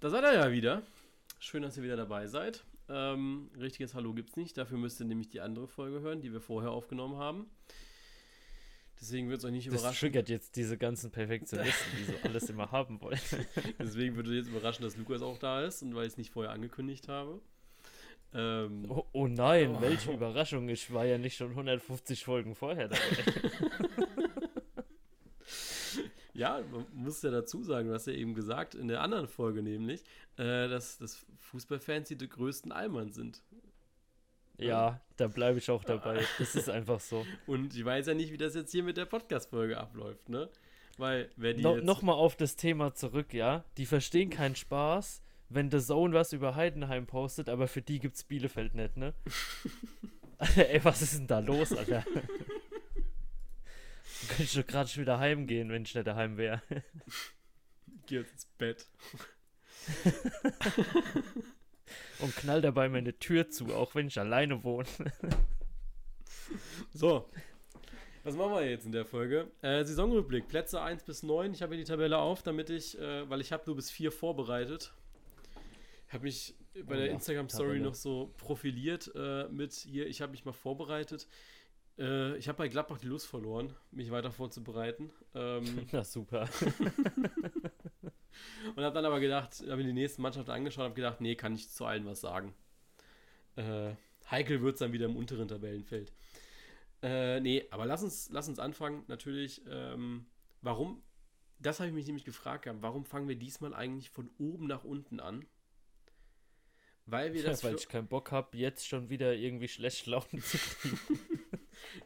da seid ihr ja wieder. Schön, dass ihr wieder dabei seid. Ähm, richtiges Hallo gibt's nicht. Dafür müsst ihr nämlich die andere Folge hören, die wir vorher aufgenommen haben. Deswegen wird es euch nicht Das überraschen. triggert jetzt diese ganzen Perfektionisten, die so alles immer haben wollen. Deswegen würde jetzt überraschen, dass Lukas auch da ist und weil ich es nicht vorher angekündigt habe. Ähm, Oh, oh nein, Oh. welche Überraschung. Ich war ja nicht schon 150 Folgen vorher dabei. Ja, man muss ja dazu sagen, du hast ja eben gesagt, in der anderen Folge nämlich, äh, dass, dass Fußballfans die größten Allmann sind. ja, da bleibe ich auch dabei. Das ist einfach so. Und ich weiß ja nicht, wie das jetzt hier mit der Podcast-Folge abläuft, ne? Weil, wer die No, jetzt... Nochmal auf das Thema zurück, ja. Die verstehen keinen Spaß, wenn The Zone was über Heidenheim postet, aber für die gibt's Bielefeld nicht, ne? Ey, was ist denn da los, Alter? Könnte ich doch gerade schon wieder heimgehen, wenn ich nicht daheim wäre. Geh jetzt ins Bett. Und knall dabei meine Tür zu, auch wenn ich alleine wohne. So. Was machen wir jetzt in der Folge? Äh, Saisonrückblick, Plätze 1 bis 9. Ich habe hier die Tabelle auf, damit ich, äh, weil ich habe nur bis 4 vorbereitet. Habe mich bei Oh der Instagram-Story noch so profiliert äh, mit hier, ich habe mich mal vorbereitet. Äh, ich habe bei Gladbach die Lust verloren, mich weiter vorzubereiten. Ähm, Na super. und habe dann aber gedacht, habe mir die nächsten Mannschaften angeschaut, habe gedacht, nee, kann ich zu allen was sagen. Äh, heikel wird es dann wieder im unteren Tabellenfeld. Äh, nee, aber lass uns, lass uns anfangen. Natürlich, ähm, warum, das habe ich mich nämlich gefragt, gehabt, warum fangen wir diesmal eigentlich von oben nach unten an? Weil wir das, Weil für, ich keinen Bock habe, jetzt schon wieder irgendwie schlecht Laune zu kriegen.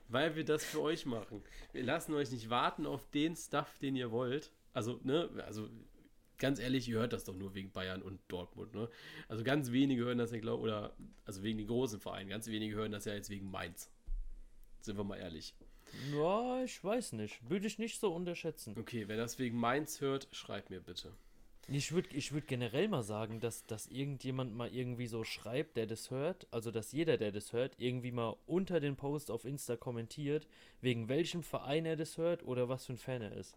Weil wir das für euch machen. Wir lassen euch nicht warten auf den Stuff, den ihr wollt. Also, ne, also ganz ehrlich, ihr hört das doch nur wegen Bayern und Dortmund, ne? Also ganz wenige hören das ja, glaube oder also wegen den großen Vereinen, ganz wenige hören das ja jetzt wegen Mainz. Sind wir mal ehrlich. Ja, ich weiß nicht. Würde ich nicht so unterschätzen. Okay, wer das wegen Mainz hört, schreibt mir bitte. Ich würde ich würd generell mal sagen, dass, dass irgendjemand mal irgendwie so schreibt, der das hört, also dass jeder, der das hört, irgendwie mal unter den Post auf Insta kommentiert, wegen welchem Verein er das hört oder was für ein Fan er ist.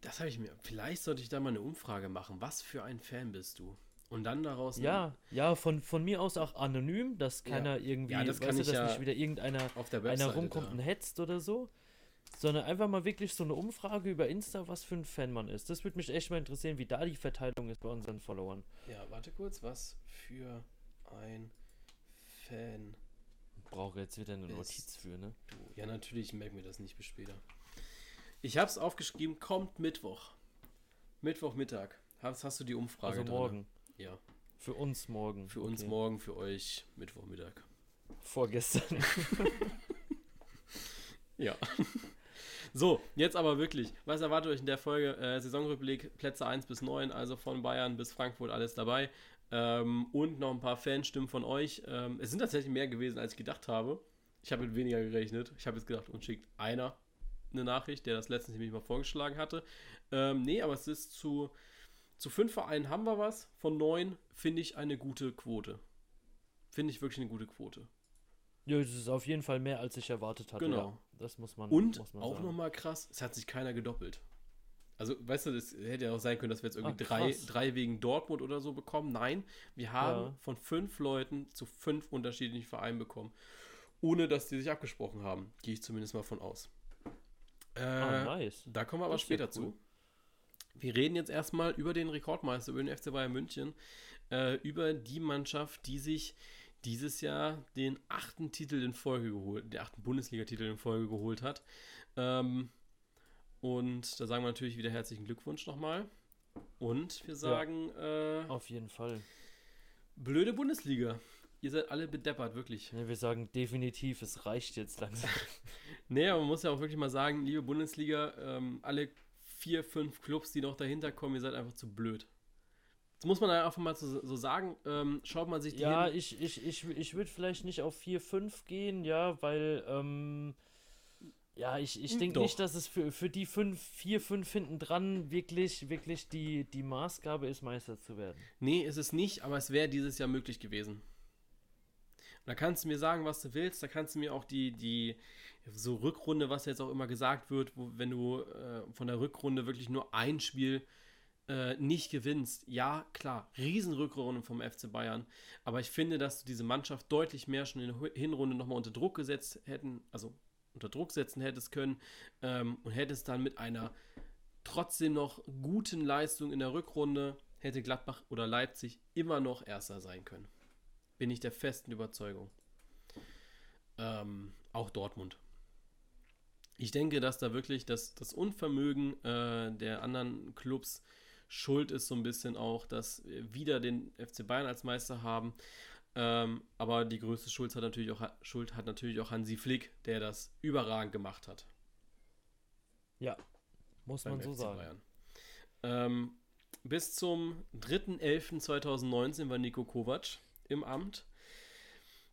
Das habe ich mir. Vielleicht sollte ich da mal eine Umfrage machen. Was für ein Fan bist du? Und dann daraus. Ja, ja, von, von mir aus auch anonym, dass keiner irgendwie, Ja, das weißt du, dass ja nicht wieder irgendeiner auf der einer Webseite. rumkommt da. und hetzt oder so, sondern einfach mal wirklich so eine Umfrage über Insta, was für ein Fan man ist. Das würde mich echt mal interessieren, wie da die Verteilung ist bei unseren Followern. Ja, warte kurz. Was für ein Fan Brauche jetzt wieder eine Notiz für, ne? du? Ja, natürlich, ich merke mir das nicht bis später. Ich habe es aufgeschrieben, kommt Mittwoch. Mittwochmittag. Hast, hast du die Umfrage Also drin? morgen. Ja, Für uns morgen. für uns Okay. morgen, für euch Mittwochmittag. Vorgestern. Ja. So, jetzt aber wirklich. Was erwartet euch in der Folge? Äh, Saisonrückblick, Plätze 1 bis 9, also von Bayern bis Frankfurt, alles dabei. Ähm, und noch ein paar Fanstimmen von euch. Ähm, es sind tatsächlich mehr gewesen, als ich gedacht habe. Ich habe mit weniger gerechnet. Ich habe jetzt gedacht, uns schickt einer eine Nachricht, der das letztens nämlich mal vorgeschlagen hatte. Ähm, nee, aber es ist zu, zu fünf Vereinen haben wir was. Von neun finde ich eine gute Quote. Finde ich wirklich eine gute Quote. ja, das ist auf jeden Fall mehr, als ich erwartet hatte. Genau. Ja, das muss man, Und muss man auch nochmal krass, es hat sich keiner gedoppelt. Also, weißt du, das hätte ja auch sein können, dass wir jetzt irgendwie Ah, drei, drei wegen Dortmund oder so bekommen. Nein, wir haben Ja. von fünf Leuten zu fünf unterschiedlichen Vereinen bekommen. Ohne dass die sich abgesprochen haben. Gehe ich zumindest mal von aus. Äh, Ah, nice. Da kommen wir aber ja später cool. zu. Wir reden jetzt erstmal über den Rekordmeister, über den FC Bayern München, äh, über die Mannschaft, die sich dieses Jahr den achten Titel in Folge geholt, den achten Bundesliga-Titel in Folge geholt hat. Ähm, und da sagen wir natürlich wieder herzlichen Glückwunsch nochmal. Und wir sagen, äh, Auf jeden Fall. blöde Bundesliga. Ihr seid alle bedeppert, wirklich. Ne, wir sagen definitiv, es reicht jetzt langsam. Nee, aber man muss ja auch wirklich mal sagen, liebe Bundesliga, ähm, alle vier, fünf Clubs, die noch dahinter kommen, ihr seid einfach zu blöd. Das muss man einfach mal so, so sagen. Ähm, schaut man sich die Ja, hin- ich, ich, ich, ich würde vielleicht nicht auf 4, 5 gehen, ja, weil, ähm, ja, ich, ich Hm, denke nicht, dass es für, für die 5, 4, 5 hinten dran wirklich, wirklich die, die Maßgabe ist, Meister zu werden. Nee, ist es nicht, aber es wäre dieses Jahr möglich gewesen. Und da kannst du mir sagen, was du willst. Da kannst du mir auch die, die so Rückrunde, was jetzt auch immer gesagt wird, wo, wenn du äh, von der Rückrunde wirklich nur ein Spiel äh, nicht gewinnst, ja, klar, Riesenrückrunde vom FC Bayern, aber ich finde, dass du diese Mannschaft deutlich mehr schon in der Hinrunde nochmal unter Druck gesetzt hätten, also unter Druck setzen hättest können ähm, und hättest dann mit einer trotzdem noch guten Leistung in der Rückrunde, hätte Gladbach oder Leipzig immer noch Erster sein können. Bin ich der festen Überzeugung. Ähm, auch Dortmund. Ich denke, dass da wirklich das, das Unvermögen äh, der anderen Clubs schuld ist, so ein bisschen auch, dass wir wieder den FC Bayern als Meister haben. Ähm, aber die größte Schuld hat, natürlich auch, Schuld hat natürlich auch Hansi Flick, der das überragend gemacht hat. Ja, muss man so FC sagen. Ähm, bis zum 3.11.2019 war Nico Kovac im Amt.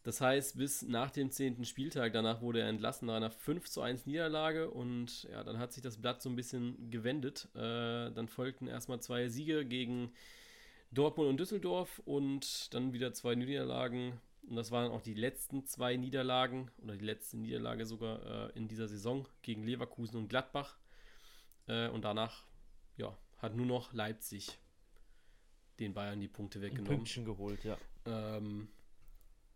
Das heißt, bis nach dem 10. Spieltag, danach wurde er entlassen nach einer 5 zu 1 Niederlage und ja, dann hat sich das Blatt so ein bisschen gewendet. Äh, dann folgten erstmal zwei Siege gegen Dortmund und Düsseldorf und dann wieder zwei Niederlagen. Und das waren auch die letzten zwei Niederlagen oder die letzte Niederlage sogar äh, in dieser Saison gegen Leverkusen und Gladbach. Äh, und danach, ja, hat nur noch Leipzig den Bayern die Punkte weggenommen. Ein Pünktchen geholt, ja. Ähm,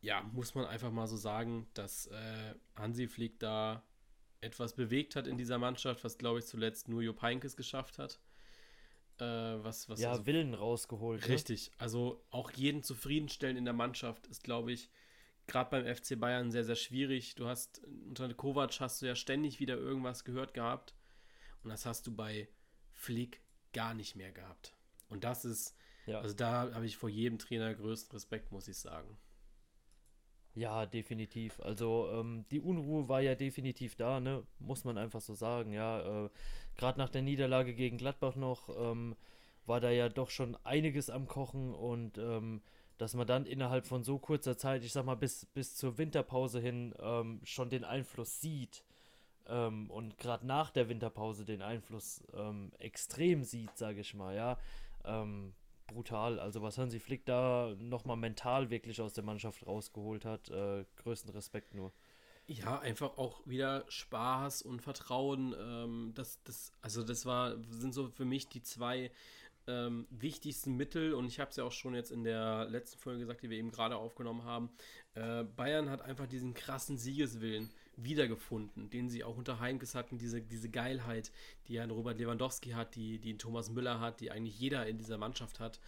ja, muss man einfach mal so sagen, dass äh, Hansi Flick da etwas bewegt hat in dieser Mannschaft, was glaube ich zuletzt nur Jupp Heynckes geschafft hat. Äh, was, was ja, also, Willen rausgeholt. Ne? Richtig, ne? also auch jeden zufriedenstellen in der Mannschaft ist, glaube ich, gerade beim FC Bayern sehr, sehr schwierig. Du hast unter Kovac hast du ja ständig wieder irgendwas gehört gehabt und das hast du bei Flick gar nicht mehr gehabt. Und das ist, ja. also da habe ich vor jedem Trainer größten Respekt, muss ich sagen. Ja, definitiv. Also ähm, die Unruhe war ja definitiv da, ne? Muss man einfach so sagen. Ja, äh, gerade nach der Niederlage gegen Gladbach noch ähm, war da ja doch schon einiges am Kochen und ähm, dass man dann innerhalb von so kurzer Zeit, ich sag mal bis, bis zur Winterpause hin, ähm, schon den Einfluss sieht ähm, und gerade nach der Winterpause den Einfluss ähm, extrem sieht, sage ich mal, ja brutal. Also was Hansi Flick da nochmal mental wirklich aus der Mannschaft rausgeholt hat, äh, größten Respekt nur. Ja, einfach auch wieder Spaß und Vertrauen. Ähm, das, das, also das war, sind so für mich die zwei ähm, wichtigsten Mittel und ich habe es ja auch schon jetzt in der letzten Folge gesagt, die wir eben gerade aufgenommen haben. Äh, Bayern hat einfach diesen krassen Siegeswillen wiedergefunden, den sie auch unter Heinkes hatten, diese, diese Geilheit, die ein Robert Lewandowski hat, die, die Thomas Müller hat, die eigentlich jeder in dieser Mannschaft hat,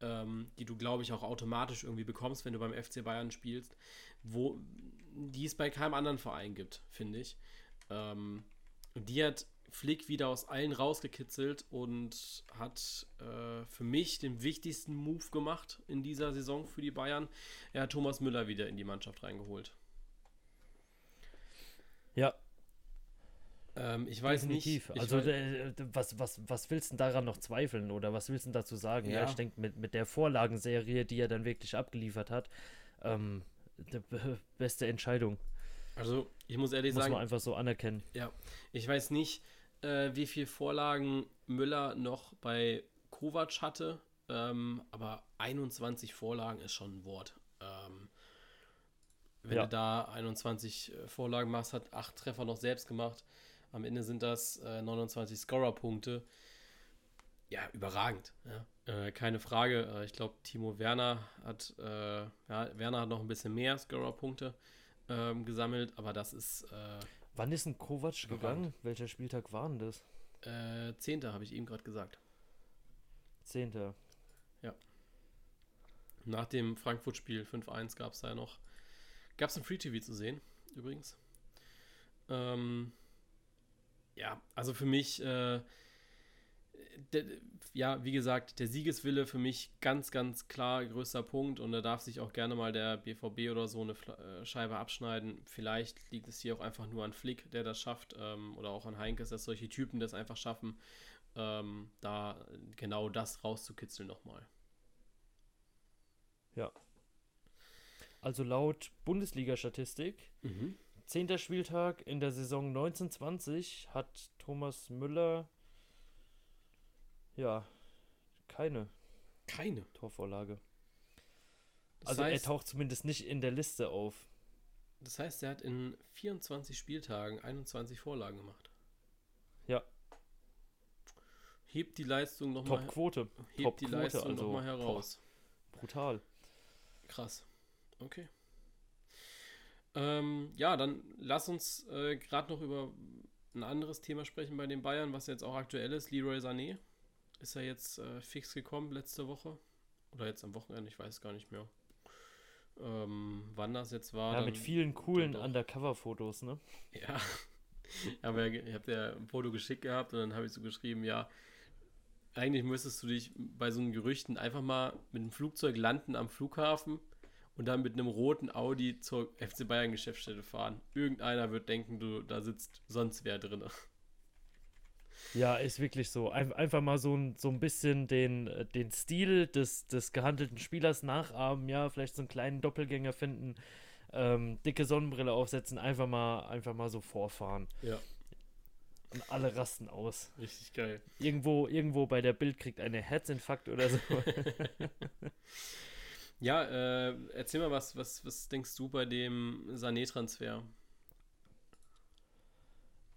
ähm, die du, glaube ich, auch automatisch irgendwie bekommst, wenn du beim FC Bayern spielst, wo die es bei keinem anderen Verein gibt, finde ich. Ähm, die hat Flick wieder aus allen rausgekitzelt und hat äh, für mich den wichtigsten Move gemacht in dieser Saison für die Bayern. Er hat Thomas Müller wieder in die Mannschaft reingeholt. Ja. Ähm, ich weiß Definitiv. nicht. also, äh, was, was, was willst du daran noch zweifeln oder was willst du dazu sagen? Ja, ja ich denke, mit, mit der Vorlagenserie, die er dann wirklich abgeliefert hat, ähm, die beste Entscheidung. Also, ich muss ehrlich muss sagen. Muss man einfach so anerkennen. Ja, ich weiß nicht, äh, wie viele Vorlagen Müller noch bei Kovac hatte, ähm, aber 21 Vorlagen ist schon ein Wort. Ähm, wenn ja. du da 21 äh, Vorlagen machst, hat acht Treffer noch selbst gemacht. Am Ende sind das äh, 29 Scorer-Punkte. Ja, überragend. Ja. Äh, keine Frage. Äh, ich glaube, Timo Werner hat, äh, ja, Werner hat noch ein bisschen mehr Scorer-Punkte ähm, gesammelt, aber das ist. Äh, Wann ist ein Kovac gegangen? Welcher Spieltag war denn das? Zehnter, habe ich ihm gerade gesagt. Zehnter. Ja. Nach dem Frankfurt-Spiel 5-1 gab es da ja noch Gab es ein Free TV zu sehen, übrigens. Ähm, ja, also für mich, äh, der, ja, wie gesagt, der Siegeswille für mich ganz, ganz klar größter Punkt und da darf sich auch gerne mal der BVB oder so eine äh, Scheibe abschneiden. Vielleicht liegt es hier auch einfach nur an Flick, der das schafft ähm, oder auch an Heinkes, dass solche Typen das einfach schaffen, ähm, da genau das rauszukitzeln nochmal. Ja, also laut Bundesliga-Statistik, mhm. 10. Spieltag in der Saison 1920 hat Thomas Müller ja keine. Keine Torvorlage. Das also heißt, er taucht zumindest nicht in der Liste auf. Das heißt, er hat in 24 Spieltagen 21 Vorlagen gemacht. Ja. hebt die Leistung nochmal Top-Quote. hebt Top die Quote, Leistung also, noch mal heraus. Brutal. Krass. Okay. Ähm, ja, dann lass uns äh, gerade noch über ein anderes Thema sprechen bei den Bayern, was jetzt auch aktuell ist. Leroy Sané ist ja jetzt äh, fix gekommen letzte Woche. Oder jetzt am Wochenende, ich weiß gar nicht mehr. Ähm, wann das jetzt war. Ja, dann- mit vielen coolen. Undercover-Fotos, ne? Ja. Aber ich habe dir ein Foto geschickt gehabt und dann habe ich so geschrieben, ja, eigentlich müsstest du dich bei so einen Gerüchten einfach mal mit einem Flugzeug landen am Flughafen und dann mit einem roten Audi zur FC Bayern Geschäftsstelle fahren. Irgendeiner wird denken, du, da sitzt sonst wer drin. Ja, ist wirklich so. Ein, einfach mal so ein, so ein bisschen den, den Stil des, des gehandelten Spielers nachahmen, ja, vielleicht so einen kleinen Doppelgänger finden, ähm, dicke Sonnenbrille aufsetzen, einfach mal, einfach mal so vorfahren. Ja, Und alle rasten aus. richtig geil. Irgendwo, irgendwo bei der Bild kriegt eine Herzinfarkt oder so. Ja, äh, erzähl mal, was, was, was denkst du bei dem Sané-Transfer?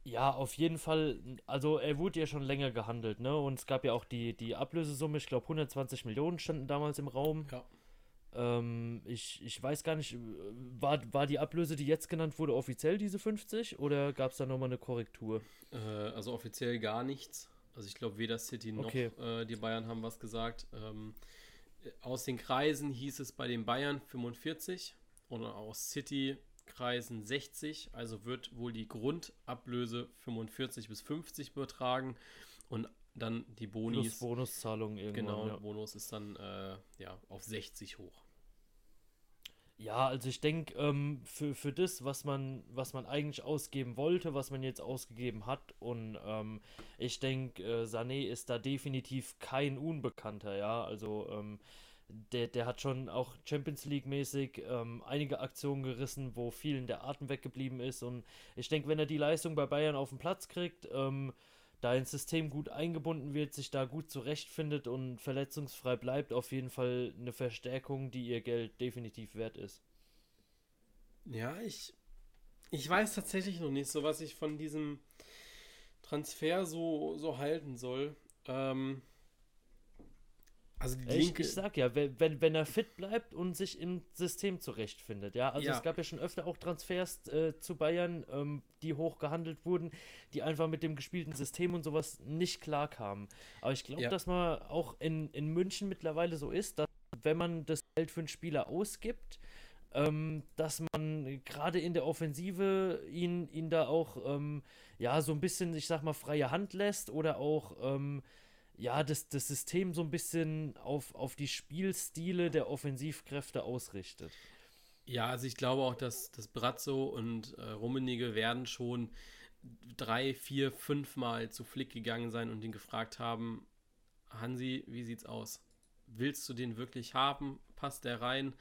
Ja, auf jeden Fall. Also er wurde ja schon länger gehandelt, ne? Und es gab ja auch die, die Ablösesumme, ich glaube 120 Millionen standen damals im Raum. Ja. Ähm, ich, ich weiß gar nicht, war, war die Ablöse, die jetzt genannt wurde, offiziell diese 50 oder gab es da nochmal eine Korrektur? Äh, also offiziell gar nichts. Also ich glaube, weder City noch Okay. äh, die Bayern haben was gesagt. Ähm, äh, aus den Kreisen hieß es bei den Bayern 45 und aus City-Kreisen 60. Also wird wohl die Grundablöse 45 bis 50 betragen und dann die Plus Bonis. Bonuszahlungen irgendwann. Genau, Ja. Bonus ist dann äh, ja, auf 60 hoch. Ja, also ich denke, ähm, für, für das, was man, was man eigentlich ausgeben wollte, was man jetzt ausgegeben hat, und ähm, ich denke, äh, Sané ist da definitiv kein Unbekannter, ja. Also ähm, der, der hat schon auch Champions League-mäßig ähm, einige Aktionen gerissen, wo vielen der Atem weggeblieben ist. Und ich denke, wenn er die Leistung bei Bayern auf den Platz kriegt, ähm, da ins System gut eingebunden wird, sich da gut zurechtfindet und verletzungsfrei bleibt, auf jeden Fall eine Verstärkung, die ihr Geld definitiv wert ist. Ja, ich, ich weiß tatsächlich noch nicht so, was ich von diesem Transfer so, so halten soll. Ähm, also die Ich, linke, ich sag ja, wenn, wenn, wenn er fit bleibt und sich im System zurechtfindet, ja. Also Ja. es gab ja schon öfter auch Transfers äh, zu Bayern, ähm, die hoch gehandelt wurden, die einfach mit dem gespielten System und sowas nicht klar kamen. Aber ich glaube, Ja. dass man auch in, in München mittlerweile so ist, dass wenn man das Geld für einen Spieler ausgibt, ähm, dass man gerade in der Offensive ihn, ihn da auch ähm, ja so ein bisschen, ich sag mal, freie Hand lässt oder auch ähm, ja, das, das System so ein bisschen auf, auf die Spielstile der Offensivkräfte ausrichtet. ja, also ich glaube auch, dass, dass Brazzo und äh, Rummenigge werden schon drei, vier, fünf Mal zu Flick gegangen sein und ihn gefragt haben, Hansi, wie sieht's aus? Willst du den wirklich haben? Passt der rein?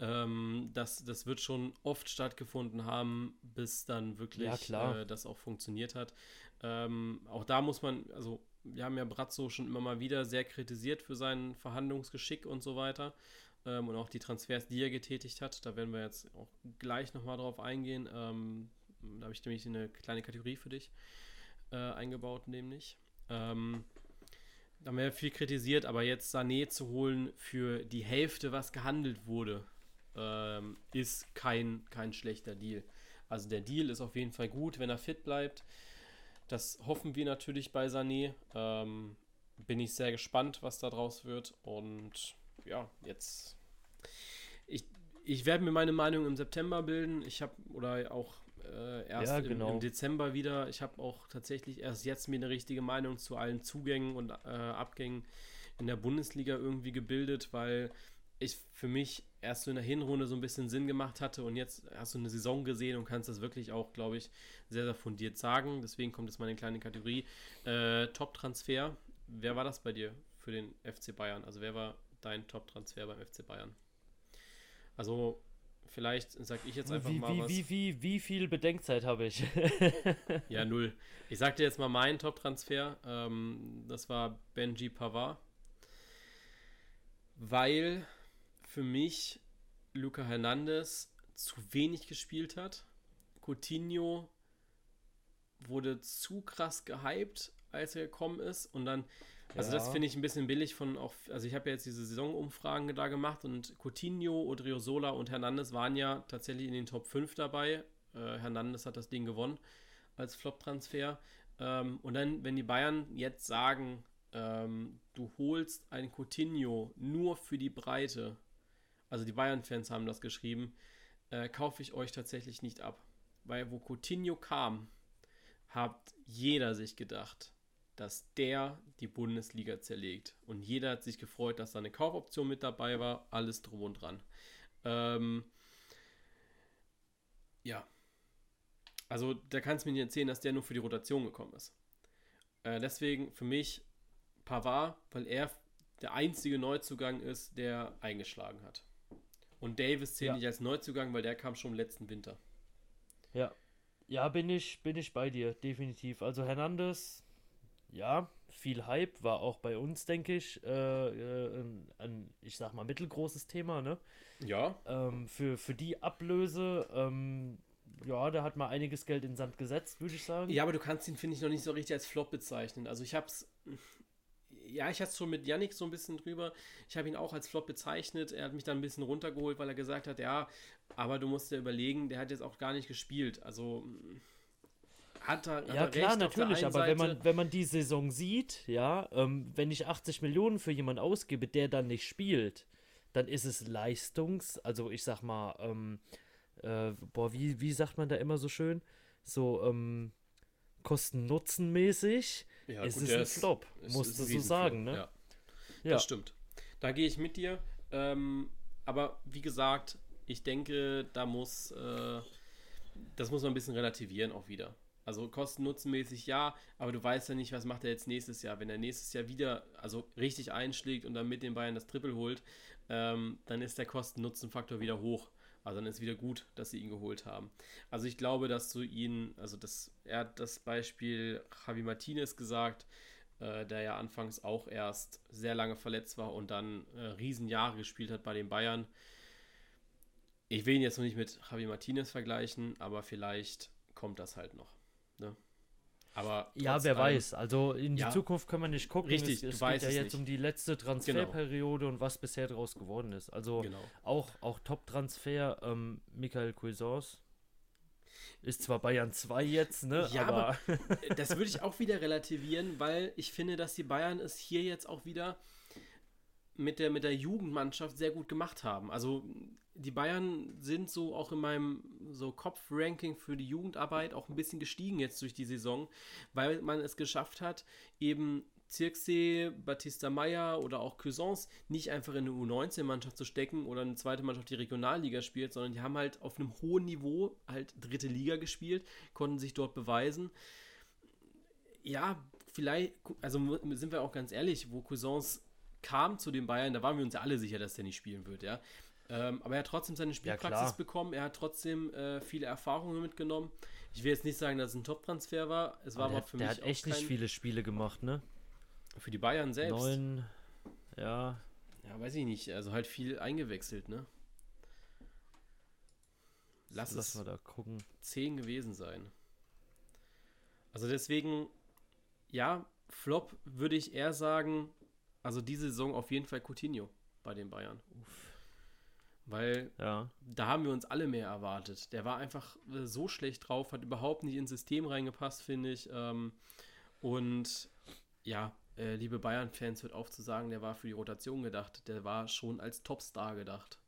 Ähm, das, das wird schon oft stattgefunden haben, bis dann wirklich Ja, klar. Äh, das auch funktioniert hat. Ähm, auch da muss man, also wir haben ja Brazzo schon immer mal wieder sehr kritisiert für sein Verhandlungsgeschick und so weiter. Ähm, und auch die Transfers, die er getätigt hat. Da werden wir jetzt auch gleich nochmal drauf eingehen. Ähm, da habe ich nämlich eine kleine Kategorie für dich äh, eingebaut, nämlich. Ähm, da haben wir ja viel kritisiert, aber jetzt Sané zu holen für die Hälfte, was gehandelt wurde, ähm, ist kein, kein schlechter Deal. Also der Deal ist auf jeden Fall gut, wenn er fit bleibt. Das hoffen wir natürlich bei Sané. Ähm, bin ich sehr gespannt, was da draus wird. Und ja, jetzt. Ich, ich werde mir meine Meinung im September bilden. Ich habe, oder auch äh, erst Ja, im, genau. im Dezember wieder. Ich habe auch tatsächlich erst jetzt mir eine richtige Meinung zu allen Zugängen und äh, Abgängen in der Bundesliga irgendwie gebildet, weil ich für mich erst so in der Hinrunde so ein bisschen Sinn gemacht hatte und jetzt hast du eine Saison gesehen und kannst das wirklich auch, glaube ich, sehr, sehr fundiert sagen. Deswegen kommt jetzt mal eine kleine Kategorie. Äh, Top-Transfer. Wer war das bei dir für den FC Bayern? Also wer war dein Top-Transfer beim FC Bayern? Also vielleicht sage ich jetzt einfach Wie, mal wie, was. wie, wie, wie viel Bedenkzeit habe ich? Ja, null. Ich sag dir jetzt mal meinen Top-Transfer. Ähm, das war Benji Pavard. Weil für mich Luca Hernandez zu wenig gespielt hat. Coutinho wurde zu krass gehypt als er gekommen ist. Und dann, also ja. das finde ich ein bisschen billig von auch, also ich habe ja jetzt diese Saisonumfragen da gemacht und Coutinho, Odriozola und Hernandez waren ja tatsächlich in den Top 5 dabei. Äh, Hernandez hat das Ding gewonnen als Flop-Transfer. Ähm, und dann, wenn die Bayern jetzt sagen, ähm, du holst ein Coutinho nur für die Breite, also die Bayern-Fans haben das geschrieben, äh, kaufe ich euch tatsächlich nicht ab. Weil wo Coutinho kam, hat jeder sich gedacht, dass der die Bundesliga zerlegt. Und jeder hat sich gefreut, dass da eine Kaufoption mit dabei war, alles drum und dran. Ähm, ja. Also da kannst du mir nicht erzählen, dass der nur für die Rotation gekommen ist. Äh, deswegen für mich Pavard, weil er der einzige Neuzugang ist, der eingeschlagen hat. Und Davis zählt ja. nicht als Neuzugang, weil der kam schon im letzten Winter. Ja. Ja, bin ich, bin ich bei dir, definitiv. Also Hernandez, ja, viel Hype, war auch bei uns, denke ich, äh, äh, ein, ein, ich sag mal, mittelgroßes Thema, ne? Ja. Ähm, für, für die Ablöse, ähm, ja, da hat man einiges Geld in Sand gesetzt, würde ich sagen. Ja, aber du kannst ihn, finde ich, noch nicht so richtig als Flop bezeichnen. Also ich hab's, ja, ich hatte es schon mit Yannick so ein bisschen drüber. Ich habe ihn auch als Flop bezeichnet. Er hat mich dann ein bisschen runtergeholt, weil er gesagt hat, ja, aber du musst dir überlegen, der hat jetzt auch gar nicht gespielt. Also hat er, hat ja, klar, natürlich, aber wenn man, wenn man die Saison sieht, ja, ähm, wenn ich 80 Millionen für jemanden ausgebe, der dann nicht spielt, dann ist es Leistungs-, also ich sag mal, ähm, äh, boah, wie, wie sagt man da immer so schön? So, ähm, Kosten-Nutzen-mäßig ja, ist gut, es ein Flop, musst du so sagen, ne? Ja. ja. Das stimmt. Da gehe ich mit dir. Ähm, aber wie gesagt, ich denke, da muss, äh, das muss man ein bisschen relativieren auch wieder. Also kosten-nutzenmäßig ja, aber du weißt ja nicht, was macht er jetzt nächstes Jahr. Wenn er nächstes Jahr wieder, also richtig einschlägt und dann mit den Bayern das Triple holt, ähm, dann ist der Kosten-Nutzen-Faktor wieder hoch. Also dann ist wieder gut, dass sie ihn geholt haben. Also ich glaube, dass du ihn, also das, er hat das Beispiel Javi Martinez gesagt, äh, der ja anfangs auch erst sehr lange verletzt war und dann äh, Riesenjahre gespielt hat bei den Bayern. Ich will ihn jetzt noch nicht mit Javi Martinez vergleichen, aber vielleicht kommt das halt noch. Ne? Aber ja, wer allem, weiß. Also in die ja, Zukunft können wir nicht gucken. Richtig, es, es geht ja jetzt nicht. um die letzte Transferperiode genau. und was bisher daraus geworden ist. Also genau. auch, auch Top-Transfer, ähm, Michael Cuisance. Ist zwar Bayern 2 jetzt, ne? Ja, aber, aber das würde ich auch wieder relativieren, weil ich finde, dass die Bayern es hier jetzt auch wieder mit der, mit der Jugendmannschaft sehr gut gemacht haben. Also die Bayern sind so auch in meinem so Kopf-Ranking für die Jugendarbeit auch ein bisschen gestiegen jetzt durch die Saison, weil man es geschafft hat, eben Zirkse, Batista Meyer oder auch Cuisance nicht einfach in eine U19-Mannschaft zu stecken oder eine zweite Mannschaft, die Regionalliga spielt, sondern die haben halt auf einem hohen Niveau halt dritte Liga gespielt, konnten sich dort beweisen. Ja, vielleicht, also sind wir auch ganz ehrlich, wo Cuisance kam zu den Bayern, da waren wir uns ja alle sicher, dass der nicht spielen wird, ja. Ähm, aber er hat trotzdem seine Spielpraxis ja, bekommen, er hat trotzdem äh, viele Erfahrungen mitgenommen. Ich will jetzt nicht sagen, dass es ein Top-Transfer war, es war aber, aber für der mich. Der hat echt nicht viele Spiele gemacht, ne? Für die Bayern selbst. Neun, ja. Ja, weiß ich nicht, also halt viel eingewechselt, ne? Lass, Lass es mal da gucken. zehn gewesen sein. Also deswegen, ja, Flop würde ich eher sagen, also diese Saison auf jeden Fall Coutinho bei den Bayern. Uff. Weil ja. da haben wir uns alle mehr erwartet. Der war einfach äh, so schlecht drauf, hat überhaupt nicht ins System reingepasst, finde ich. Ähm, und ja, äh, liebe Bayern-Fans, hört auf zu sagen, der war für die Rotation gedacht. Der war schon als Topstar gedacht.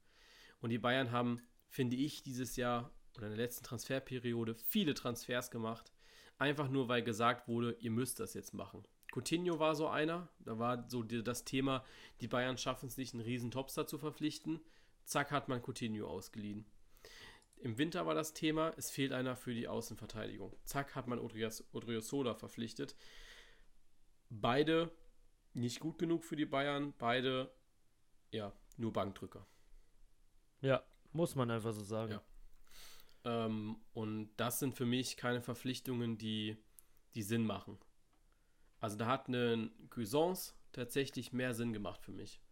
Und die Bayern haben, finde ich, dieses Jahr oder in der letzten Transferperiode viele Transfers gemacht. Einfach nur, weil gesagt wurde, ihr müsst das jetzt machen. Coutinho war so einer. Da war so das Thema, die Bayern schaffen es nicht, einen riesen Topstar zu verpflichten. Zack, hat man Coutinho ausgeliehen. Im Winter war das Thema, es fehlt einer für die Außenverteidigung. Zack, hat man Odriozola verpflichtet. Beide nicht gut genug für die Bayern, beide, ja, nur Bankdrücker. Ja, muss man einfach so sagen. Ja. Ähm, und das sind für mich keine Verpflichtungen, die, die Sinn machen. Also da hat eine Cuisance tatsächlich mehr Sinn gemacht für mich.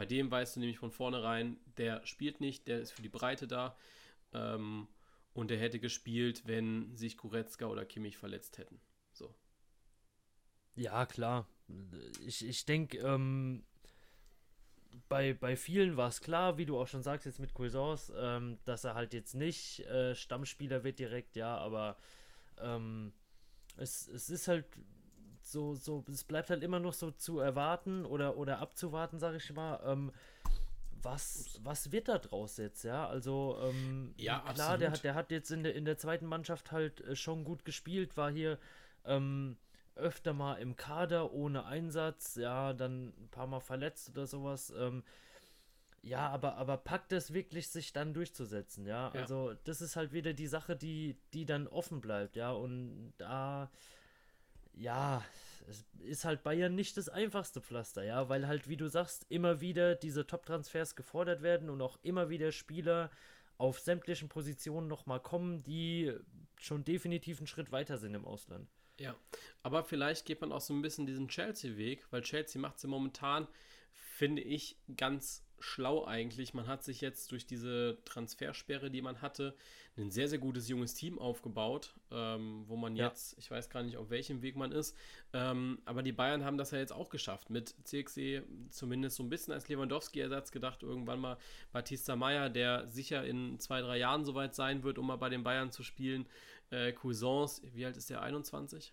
Bei dem weißt du nämlich von vornherein, der spielt nicht, der ist für die Breite da. Ähm, und der hätte gespielt, wenn sich Kuretzka oder Kimmich verletzt hätten. So. Ja, klar. Ich, ich denke, ähm, bei, bei vielen war es klar, wie du auch schon sagst, jetzt mit Cuisance, ähm, dass er halt jetzt nicht äh, Stammspieler wird direkt, ja, aber ähm, es, es ist halt so, so, es bleibt halt immer noch so zu erwarten oder, oder abzuwarten, sag ich mal, ähm, was, was wird da draus jetzt, ja? Also, ähm, ja, klar, der hat, der hat jetzt in der, in der zweiten Mannschaft halt äh, schon gut gespielt, war hier ähm, öfter mal im Kader ohne Einsatz, ja, dann ein paar Mal verletzt oder sowas. Ähm, ja, aber, aber packt es wirklich, sich dann durchzusetzen, ja? ja? Also, das ist halt wieder die Sache, die, die dann offen bleibt, ja, und da, ja, es ist halt Bayern nicht das einfachste Pflaster, ja, weil halt, wie du sagst, immer wieder diese Top-Transfers gefordert werden und auch immer wieder Spieler auf sämtlichen Positionen nochmal kommen, die schon definitiv einen Schritt weiter sind im Ausland. Ja, aber vielleicht geht man auch so ein bisschen diesen Chelsea-Weg, weil Chelsea macht sie momentan, finde ich, ganz schlau eigentlich. Man hat sich jetzt durch diese Transfersperre, die man hatte, ein sehr, sehr gutes junges Team aufgebaut, ähm, wo man ja. jetzt, ich weiß gar nicht, auf welchem Weg man ist, ähm, aber die Bayern haben das ja jetzt auch geschafft. Mit CXE zumindest so ein bisschen als Lewandowski-Ersatz gedacht, irgendwann mal Batista Meyer, der sicher in zwei, drei Jahren soweit sein wird, um mal bei den Bayern zu spielen. Äh, Cousins, wie alt ist der? 21?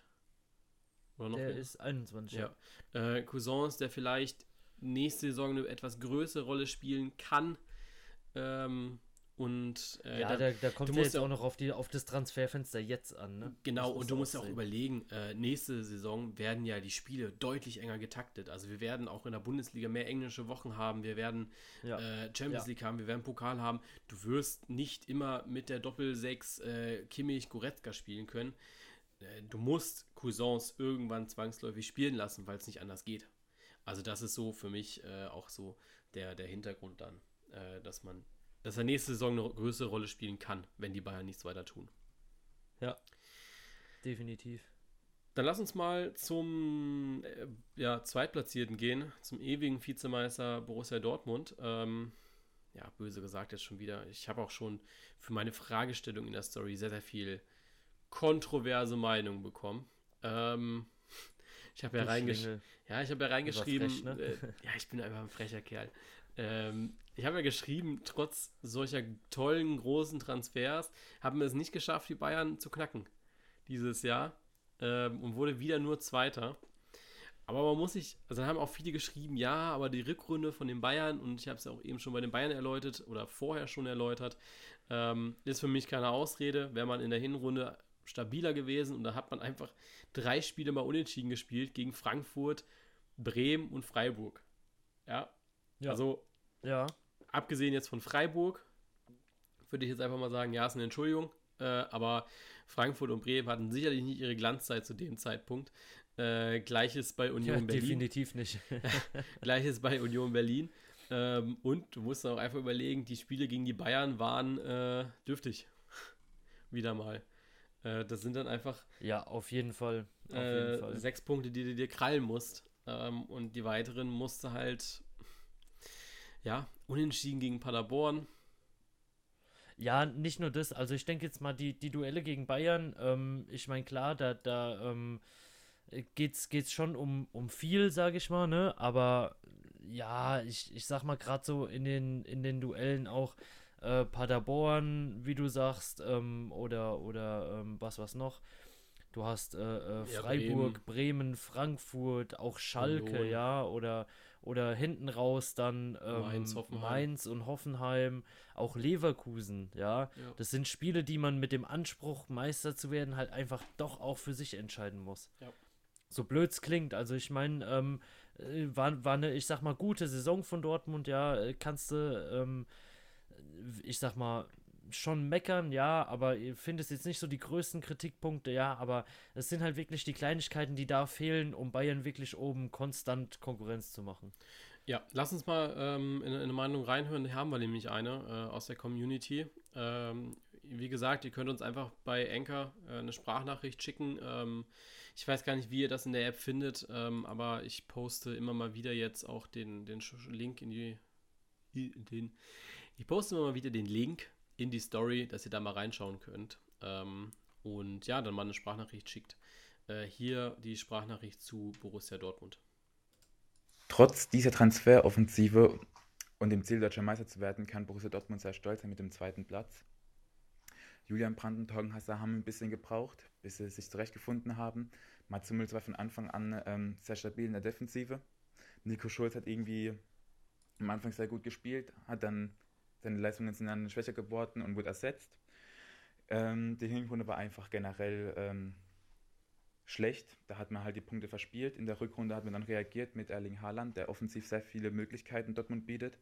Oder noch der mehr? ist 21, ja. Äh, Cousins, der vielleicht nächste Saison eine etwas größere Rolle spielen kann. Ähm, und äh, ja, da, da kommt ja jetzt auch noch auf, die, auf das Transferfenster jetzt an. Ne? Genau, und du musst ja auch überlegen, äh, nächste Saison werden ja die Spiele deutlich enger getaktet. Also wir werden auch in der Bundesliga mehr englische Wochen haben, wir werden ja. äh, Champions ja. League haben, wir werden Pokal haben. Du wirst nicht immer mit der Doppel-6 äh, Kimmich-Goretzka spielen können. Äh, du musst Cousins irgendwann zwangsläufig spielen lassen, weil es nicht anders geht. Also das ist so für mich äh, auch so der, der Hintergrund dann, äh, dass man, dass er nächste Saison eine größere Rolle spielen kann, wenn die Bayern nichts weiter tun. Ja, definitiv. Dann lass uns mal zum äh, ja, Zweitplatzierten gehen, zum ewigen Vizemeister Borussia Dortmund. Ähm, ja, böse gesagt jetzt schon wieder. Ich habe auch schon für meine Fragestellung in der Story sehr, sehr viel kontroverse Meinung bekommen. Ähm, ich habe ja, reingesch ja, hab ja reingeschrieben. Frech, ne? äh, ja, ich bin einfach ein frecher Kerl. Ähm, ich habe ja geschrieben, trotz solcher tollen, großen Transfers haben wir es nicht geschafft, die Bayern zu knacken dieses Jahr ähm, und wurde wieder nur Zweiter. Aber man muss sich, also haben auch viele geschrieben, ja, aber die Rückrunde von den Bayern, und ich habe es ja auch eben schon bei den Bayern erläutert oder vorher schon erläutert, ähm, ist für mich keine Ausrede, wenn man in der Hinrunde stabiler gewesen und da hat man einfach drei Spiele mal unentschieden gespielt gegen Frankfurt, Bremen und Freiburg. Ja. ja. Also, ja. Abgesehen jetzt von Freiburg, würde ich jetzt einfach mal sagen, ja, ist eine Entschuldigung, äh, aber Frankfurt und Bremen hatten sicherlich nicht ihre Glanzzeit zu dem Zeitpunkt. Äh, Gleiches bei Union ja, Berlin. Definitiv nicht. Gleiches bei Union Berlin. Ähm, und du musst auch einfach überlegen, die Spiele gegen die Bayern waren äh, dürftig. Wieder mal. Äh, das sind dann einfach. Ja, auf jeden Fall. Auf äh, jeden Fall. Sechs Punkte, die du dir krallen musst. Ähm, und die weiteren musst du halt. Ja, unentschieden gegen Paderborn. Ja, nicht nur das. Also ich denke jetzt mal, die, die Duelle gegen Bayern, ähm, ich meine, klar, da, da ähm, geht's, geht's schon um, um viel, sage ich mal, ne? Aber ja, ich, ich sag mal gerade so in den, in den Duellen auch, äh, Paderborn, wie du sagst, ähm, oder, oder ähm, was was noch. Du hast äh, äh, Freiburg, ja, Bremen. Bremen. Frankfurt, auch Schalke, Union. ja, oder, oder hinten raus dann ähm, Mainz, Mainz, und Hoffenheim, auch Leverkusen, ja? ja. Das sind Spiele, die man mit dem Anspruch, Meister zu werden, halt einfach doch auch für sich entscheiden muss. Ja. So blöd es klingt, also ich meine, ähm, äh, war, war eine, ich sag mal, gute Saison von Dortmund, ja, äh, kannst du, ähm, ich sag mal, schon meckern, ja, aber ihr findet jetzt nicht so die größten Kritikpunkte, ja, aber es sind halt wirklich die Kleinigkeiten, die da fehlen, um Bayern wirklich oben konstant Konkurrenz zu machen. Ja, lass uns mal ähm, in, in, eine Meinung reinhören. Hier haben wir nämlich eine äh, aus der Community. Ähm, wie gesagt, ihr könnt uns einfach bei Anchor äh, eine Sprachnachricht schicken. Ähm, ich weiß gar nicht, wie ihr das in der App findet, ähm, aber ich poste immer mal wieder jetzt auch den, den Link in die, den ich poste immer mal wieder den Link in die Story, dass ihr da mal reinschauen könnt. Ähm, und ja, dann mal eine Sprachnachricht schickt. Äh, hier die Sprachnachricht zu Borussia Dortmund. Trotz dieser Transferoffensive und dem Ziel, deutscher Meister zu werden, kann Borussia Dortmund sehr stolz sein mit dem zweiten Platz. Julian Brandt und Torgen Hasser haben ein bisschen gebraucht, bis sie sich zurechtgefunden haben. Mats Hummels war von Anfang an ähm, sehr stabil in der Defensive. Nico Schulz hat irgendwie am Anfang sehr gut gespielt, hat dann seine Leistungen sind dann schwächer geworden und wurde ersetzt. Ähm, die Hinrunde war einfach generell ähm, schlecht. Da hat man halt die Punkte verspielt. In der Rückrunde hat man dann reagiert mit Erling Haaland, der offensiv sehr viele Möglichkeiten Dortmund bietet.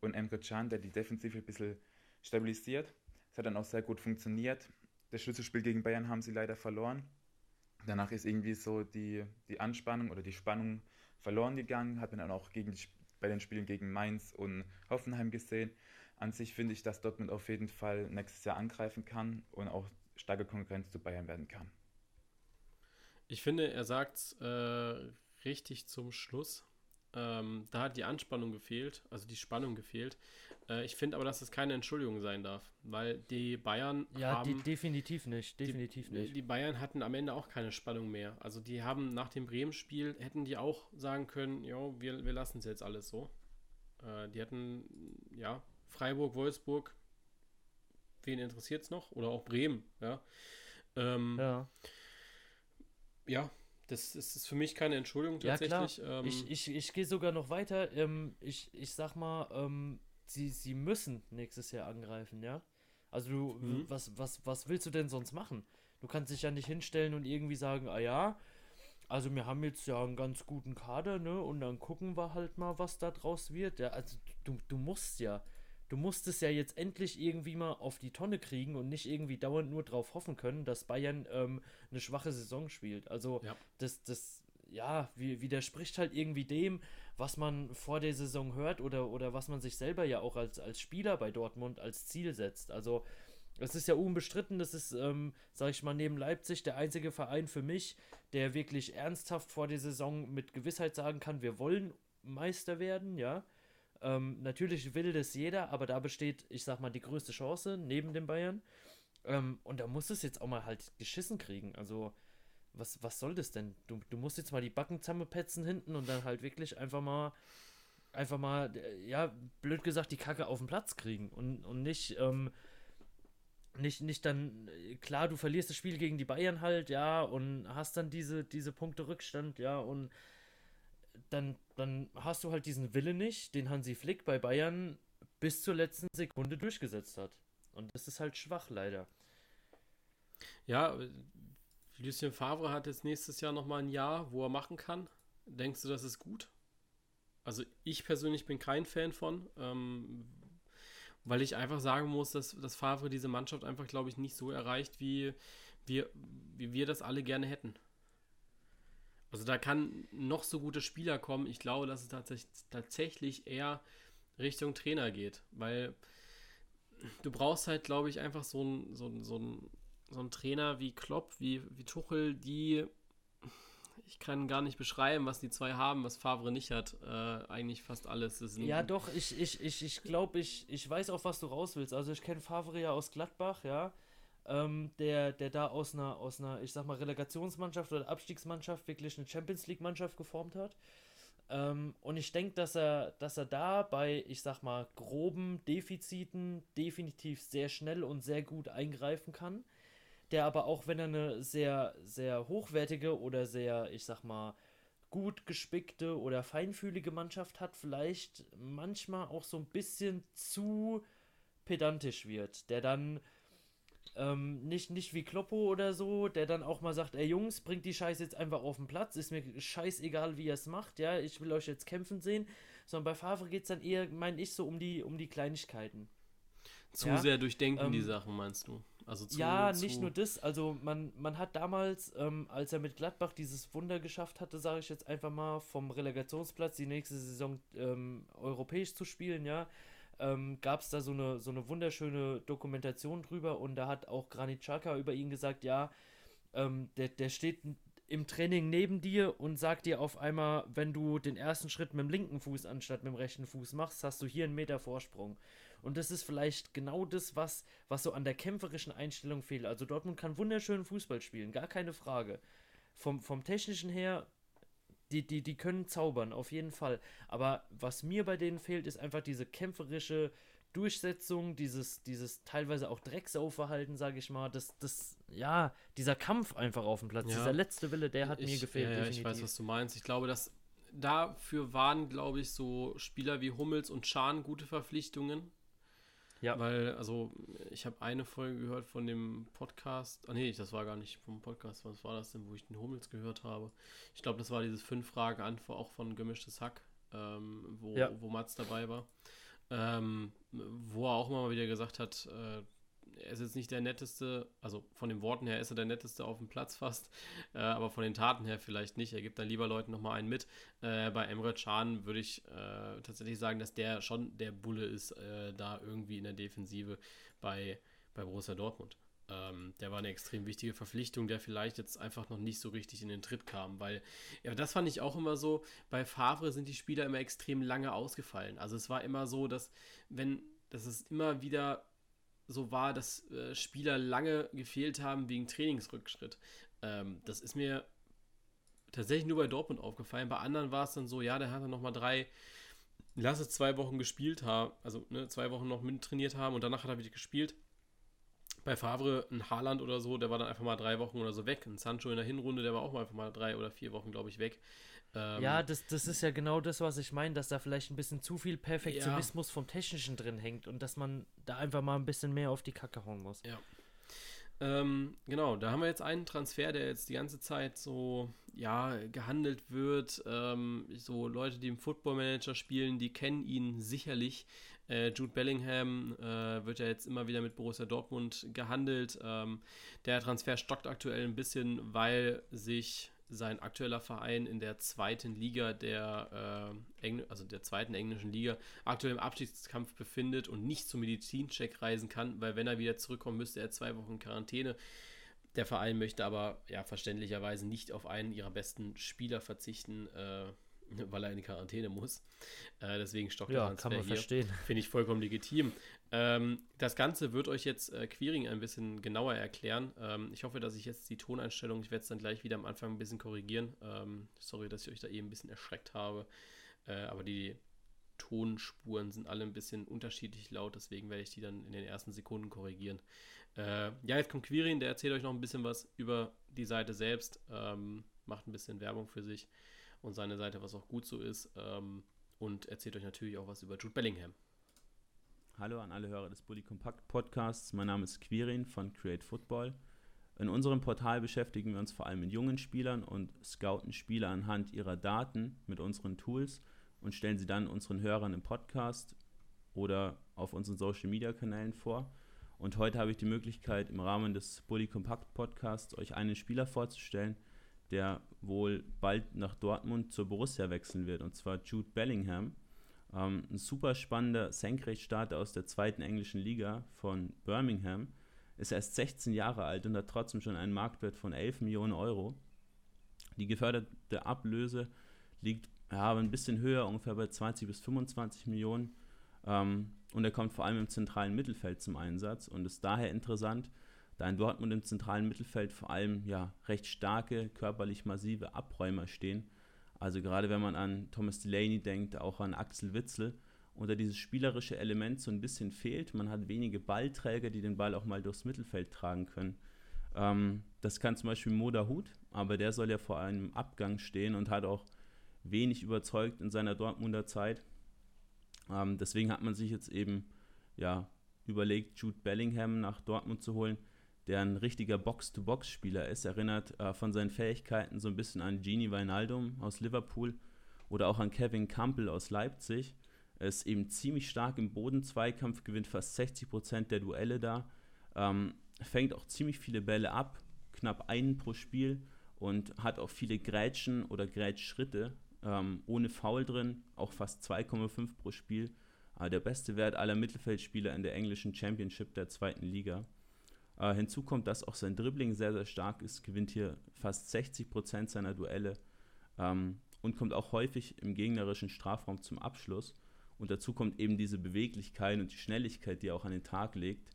Und Emre Can, der die Defensive ein bisschen stabilisiert. Das hat dann auch sehr gut funktioniert. Das Schlüsselspiel gegen Bayern haben sie leider verloren. Danach ist irgendwie so die, die Anspannung oder die Spannung verloren gegangen. Hat man dann auch gegen die, bei den Spielen gegen Mainz und Hoffenheim gesehen. An sich finde ich, dass Dortmund auf jeden Fall nächstes Jahr angreifen kann und auch starke Konkurrenz zu Bayern werden kann. Ich finde, er sagt äh, richtig zum Schluss. Ähm, da hat die Anspannung gefehlt, also die Spannung gefehlt. Äh, ich finde aber, dass das keine Entschuldigung sein darf, weil die Bayern ja, haben... Die, definitiv nicht, definitiv die, nicht. Die Bayern hatten am Ende auch keine Spannung mehr. Also die haben nach dem Bremen-Spiel, hätten die auch sagen können, jo, wir, wir lassen es jetzt alles so. Äh, die hätten, ja, Freiburg, Wolfsburg, wen interessiert es noch? Oder auch Bremen, ja. Ähm, ja. Ja, das ist, ist für mich keine Entschuldigung tatsächlich. Ja. Ähm, ich ich, ich gehe sogar noch weiter. Ähm, ich, ich sag mal, ähm, sie, sie müssen nächstes Jahr angreifen, ja. Also du, mhm. was, was, was willst du denn sonst machen? Du kannst dich ja nicht hinstellen und irgendwie sagen, ah ja, also wir haben jetzt ja einen ganz guten Kader, ne? Und dann gucken wir halt mal, was da draus wird. Ja, also du, du musst ja du musst es ja jetzt endlich irgendwie mal auf die Tonne kriegen und nicht irgendwie dauernd nur darauf hoffen können, dass Bayern ähm, eine schwache Saison spielt. Also ja. das, das, ja, widerspricht halt irgendwie dem, was man vor der Saison hört oder, oder was man sich selber ja auch als, als Spieler bei Dortmund als Ziel setzt. Also es ist ja unbestritten, das ist, ähm, sag ich mal, neben Leipzig der einzige Verein für mich, der wirklich ernsthaft vor der Saison mit Gewissheit sagen kann, wir wollen Meister werden, ja. Ähm, natürlich will das jeder, aber da besteht, ich sag mal, die größte Chance neben den Bayern. Ähm, und da muss es jetzt auch mal halt geschissen kriegen. Also, was, was soll das denn? Du, du musst jetzt mal die Backen zusammenpetzen hinten und dann halt wirklich einfach mal, einfach mal, äh, ja, blöd gesagt, die Kacke auf den Platz kriegen und, und nicht, ähm, nicht, nicht dann, klar, du verlierst das Spiel gegen die Bayern halt, ja, und hast dann diese, diese Punkte Rückstand, ja, und dann, dann hast du halt diesen Wille nicht, den Hansi Flick bei Bayern bis zur letzten Sekunde durchgesetzt hat. Und das ist halt schwach, leider. Ja, Lucien Favre hat jetzt nächstes Jahr nochmal ein Jahr, wo er machen kann. Denkst du, das ist gut? Also ich persönlich bin kein Fan von, ähm, weil ich einfach sagen muss, dass, dass Favre diese Mannschaft einfach, glaube ich, nicht so erreicht, wie wir, wie wir das alle gerne hätten. Also da kann noch so gute Spieler kommen. Ich glaube, dass es tatsächlich, eher Richtung Trainer geht, weil du brauchst halt, glaube ich, einfach so einen so so ein, so ein Trainer wie Klopp, wie, wie Tuchel, die ich kann gar nicht beschreiben, was die zwei haben, was Favre nicht hat. Äh, eigentlich fast alles. ja, doch, ich, ich, ich, ich glaube, ich, ich weiß auch, was du raus willst. Also ich kenne Favre ja aus Gladbach, ja ähm, der, der da aus einer, aus einer, ich sag mal, Relegationsmannschaft oder Abstiegsmannschaft wirklich eine Champions League-Mannschaft geformt hat. Ähm, und ich denke, dass er, dass er da bei, ich sag mal, groben Defiziten definitiv sehr schnell und sehr gut eingreifen kann. Der aber auch, wenn er eine sehr, sehr hochwertige oder sehr, ich sag mal, gut gespickte oder feinfühlige Mannschaft hat, vielleicht manchmal auch so ein bisschen zu pedantisch wird. Der dann ähm, nicht, nicht wie Kloppo oder so, der dann auch mal sagt, ey Jungs, bringt die Scheiße jetzt einfach auf den Platz, ist mir scheißegal, wie ihr es macht, ja, ich will euch jetzt kämpfen sehen. Sondern bei Favre geht es dann eher, meine ich, so um die, um die Kleinigkeiten. Zu ja? sehr durchdenken ähm, die Sachen, meinst du? Also zu, ja, zu nicht nur das. Also man, man hat damals, ähm, als er mit Gladbach dieses Wunder geschafft hatte, sage ich jetzt einfach mal, vom Relegationsplatz die nächste Saison ähm, europäisch zu spielen, ja, ähm, gab es da so eine, so eine wunderschöne Dokumentation drüber und da hat auch Granit Xhaka über ihn gesagt, ja, ähm, der, der steht im Training neben dir und sagt dir auf einmal, wenn du den ersten Schritt mit dem linken Fuß anstatt mit dem rechten Fuß machst, hast du hier einen Meter Vorsprung. Und das ist vielleicht genau das, was, was so an der kämpferischen Einstellung fehlt. Also Dortmund kann wunderschönen Fußball spielen, gar keine Frage. vom, vom technischen her, die, die, die können zaubern, auf jeden Fall. Aber was mir bei denen fehlt, ist einfach diese kämpferische Durchsetzung, dieses, dieses teilweise auch Drecksauverhalten, sage ich mal, das, das, ja, dieser Kampf einfach auf dem Platz, Ja. dieser letzte Wille, der hat ich, mir gefehlt. Ja, ja, ich definitiv. weiß, was du meinst. Ich glaube, dass dafür waren, glaube ich, so Spieler wie Hummels und Schahn gute Verpflichtungen. Ja. Weil, also, ich habe eine Folge gehört von dem Podcast. Ah, nee, das war gar nicht vom Podcast. Was war das denn, wo ich den Hummels gehört habe? Ich glaube, das war dieses Fünf-Frage-Antwort auch von Gemischtes Hack, ähm, wo, Ja. wo Mats dabei war. Ähm, wo er auch immer mal wieder gesagt hat, äh, er ist jetzt nicht der netteste, also von den Worten her ist er der netteste auf dem Platz fast, äh, aber von den Taten her vielleicht nicht. Er gibt dann lieber Leuten nochmal einen mit. Äh, bei Emre Can würde ich äh, tatsächlich sagen, dass der schon der Bulle ist, äh, da irgendwie in der Defensive bei, bei Borussia Dortmund. Ähm, der war eine extrem wichtige Verpflichtung, der vielleicht jetzt einfach noch nicht so richtig in den Tritt kam, weil, ja, das fand ich auch immer so, bei Favre sind die Spieler immer extrem lange ausgefallen. Also es war immer so, dass wenn, dass es immer wieder so war, dass äh, Spieler lange gefehlt haben wegen Trainingsrückschritt. Ähm, das ist mir tatsächlich nur bei Dortmund aufgefallen. Bei anderen war es dann so, ja, der hat dann nochmal drei, lass es zwei Wochen gespielt haben, also ne, zwei Wochen noch mit trainiert haben und danach hat er wieder gespielt. Bei Favre, ein Haaland oder so, der war dann einfach mal drei Wochen oder so weg. Ein Sancho in der Hinrunde, der war auch mal einfach mal drei oder vier Wochen, glaube ich, weg. Ähm, Ja, das, das ist ja genau das, was ich meine, dass da vielleicht ein bisschen zu viel Perfektionismus vom Technischen drin hängt und dass man da einfach mal ein bisschen mehr auf die Kacke hauen muss. Ähm, genau, da haben wir jetzt einen Transfer, der jetzt die ganze Zeit so, ja, gehandelt wird. Ähm, so Leute, die im Football Manager spielen, die kennen ihn sicherlich. Äh, Jude Bellingham äh, wird ja jetzt immer wieder mit Borussia Dortmund gehandelt. Ähm, der Transfer stockt aktuell ein bisschen, weil sich sein aktueller Verein in der zweiten Liga der, äh, also der zweiten englischen Liga aktuell im Abstiegskampf befindet und nicht zum Medizincheck reisen kann, weil wenn er wieder zurückkommt, müsste er zwei Wochen Quarantäne. Der Verein möchte aber ja verständlicherweise nicht auf einen ihrer besten Spieler verzichten, äh, weil er in die Quarantäne muss. Äh, deswegen stockt der Ja, Transfer kann man hier. verstehen. Finde ich vollkommen legitim. Ähm, das Ganze wird euch jetzt äh, Queering ein bisschen genauer erklären. Ähm, ich hoffe, dass ich jetzt die Toneinstellung, ich werde es dann gleich wieder am Anfang ein bisschen korrigieren. Ähm, sorry, dass ich euch da eben ein bisschen erschreckt habe. Äh, aber die Tonspuren sind alle ein bisschen unterschiedlich laut, deswegen werde ich die dann in den ersten Sekunden korrigieren. Äh, ja, jetzt kommt Quirin, der erzählt euch noch ein bisschen was über die Seite selbst, ähm, macht ein bisschen Werbung für sich und seine Seite, was auch gut so ist. Ähm, und erzählt euch natürlich auch was über Jude Bellingham. Hallo an alle Hörer des Bully Compact Podcasts. Mein Name ist Quirin von Create Football. In unserem Portal beschäftigen wir uns vor allem mit jungen Spielern und scouten Spieler anhand ihrer Daten mit unseren Tools und stellen sie dann unseren Hörern im Podcast oder auf unseren Social Media Kanälen vor. Und heute habe ich die Möglichkeit, im Rahmen des Bully Compact Podcasts euch einen Spieler vorzustellen, der wohl bald nach Dortmund zur Borussia wechseln wird, und zwar Jude Bellingham. Ähm, ein super spannender Senkrechtstarter aus der zweiten englischen Liga von Birmingham. Ist erst 16 Jahre alt und hat trotzdem schon einen Marktwert von 11 Millionen Euro. Die geförderte Ablöse liegt ja, ein bisschen höher, ungefähr bei 20 bis 25 Millionen. Ähm, und er kommt vor allem im zentralen Mittelfeld zum Einsatz und ist daher interessant, da in Dortmund im zentralen Mittelfeld vor allem ja, recht starke, körperlich massive Abräumer stehen. Also gerade wenn man an Thomas Delaney denkt, auch an Axel Witzel, da dieses spielerische Element so ein bisschen fehlt. Man hat wenige Ballträger, die den Ball auch mal durchs Mittelfeld tragen können. Ähm, das kann zum Beispiel Moda Hut, aber der soll ja vor einem Abgang stehen und hat auch wenig überzeugt in seiner Dortmunder Zeit. Ähm, deswegen hat man sich jetzt eben ja, überlegt, Jude Bellingham nach Dortmund zu holen, der ein richtiger Box-to-Box-Spieler ist. Erinnert äh, von seinen Fähigkeiten so ein bisschen an Genie Wijnaldum aus Liverpool oder auch an Kevin Campbell aus Leipzig. Er ist eben ziemlich stark im Bodenzweikampf, gewinnt fast 60% der Duelle da, ähm, fängt auch ziemlich viele Bälle ab, knapp einen pro Spiel und hat auch viele Grätschen oder Grätschritte ähm, ohne Foul drin, auch fast 2,5 pro Spiel. Äh, der beste Wert aller Mittelfeldspieler in der englischen Championship der zweiten Liga. Äh, hinzu kommt, dass auch sein Dribbling sehr, sehr stark ist, gewinnt hier fast 60% seiner Duelle ähm, und kommt auch häufig im gegnerischen Strafraum zum Abschluss. Und dazu kommt eben diese Beweglichkeit und die Schnelligkeit, die er auch an den Tag legt.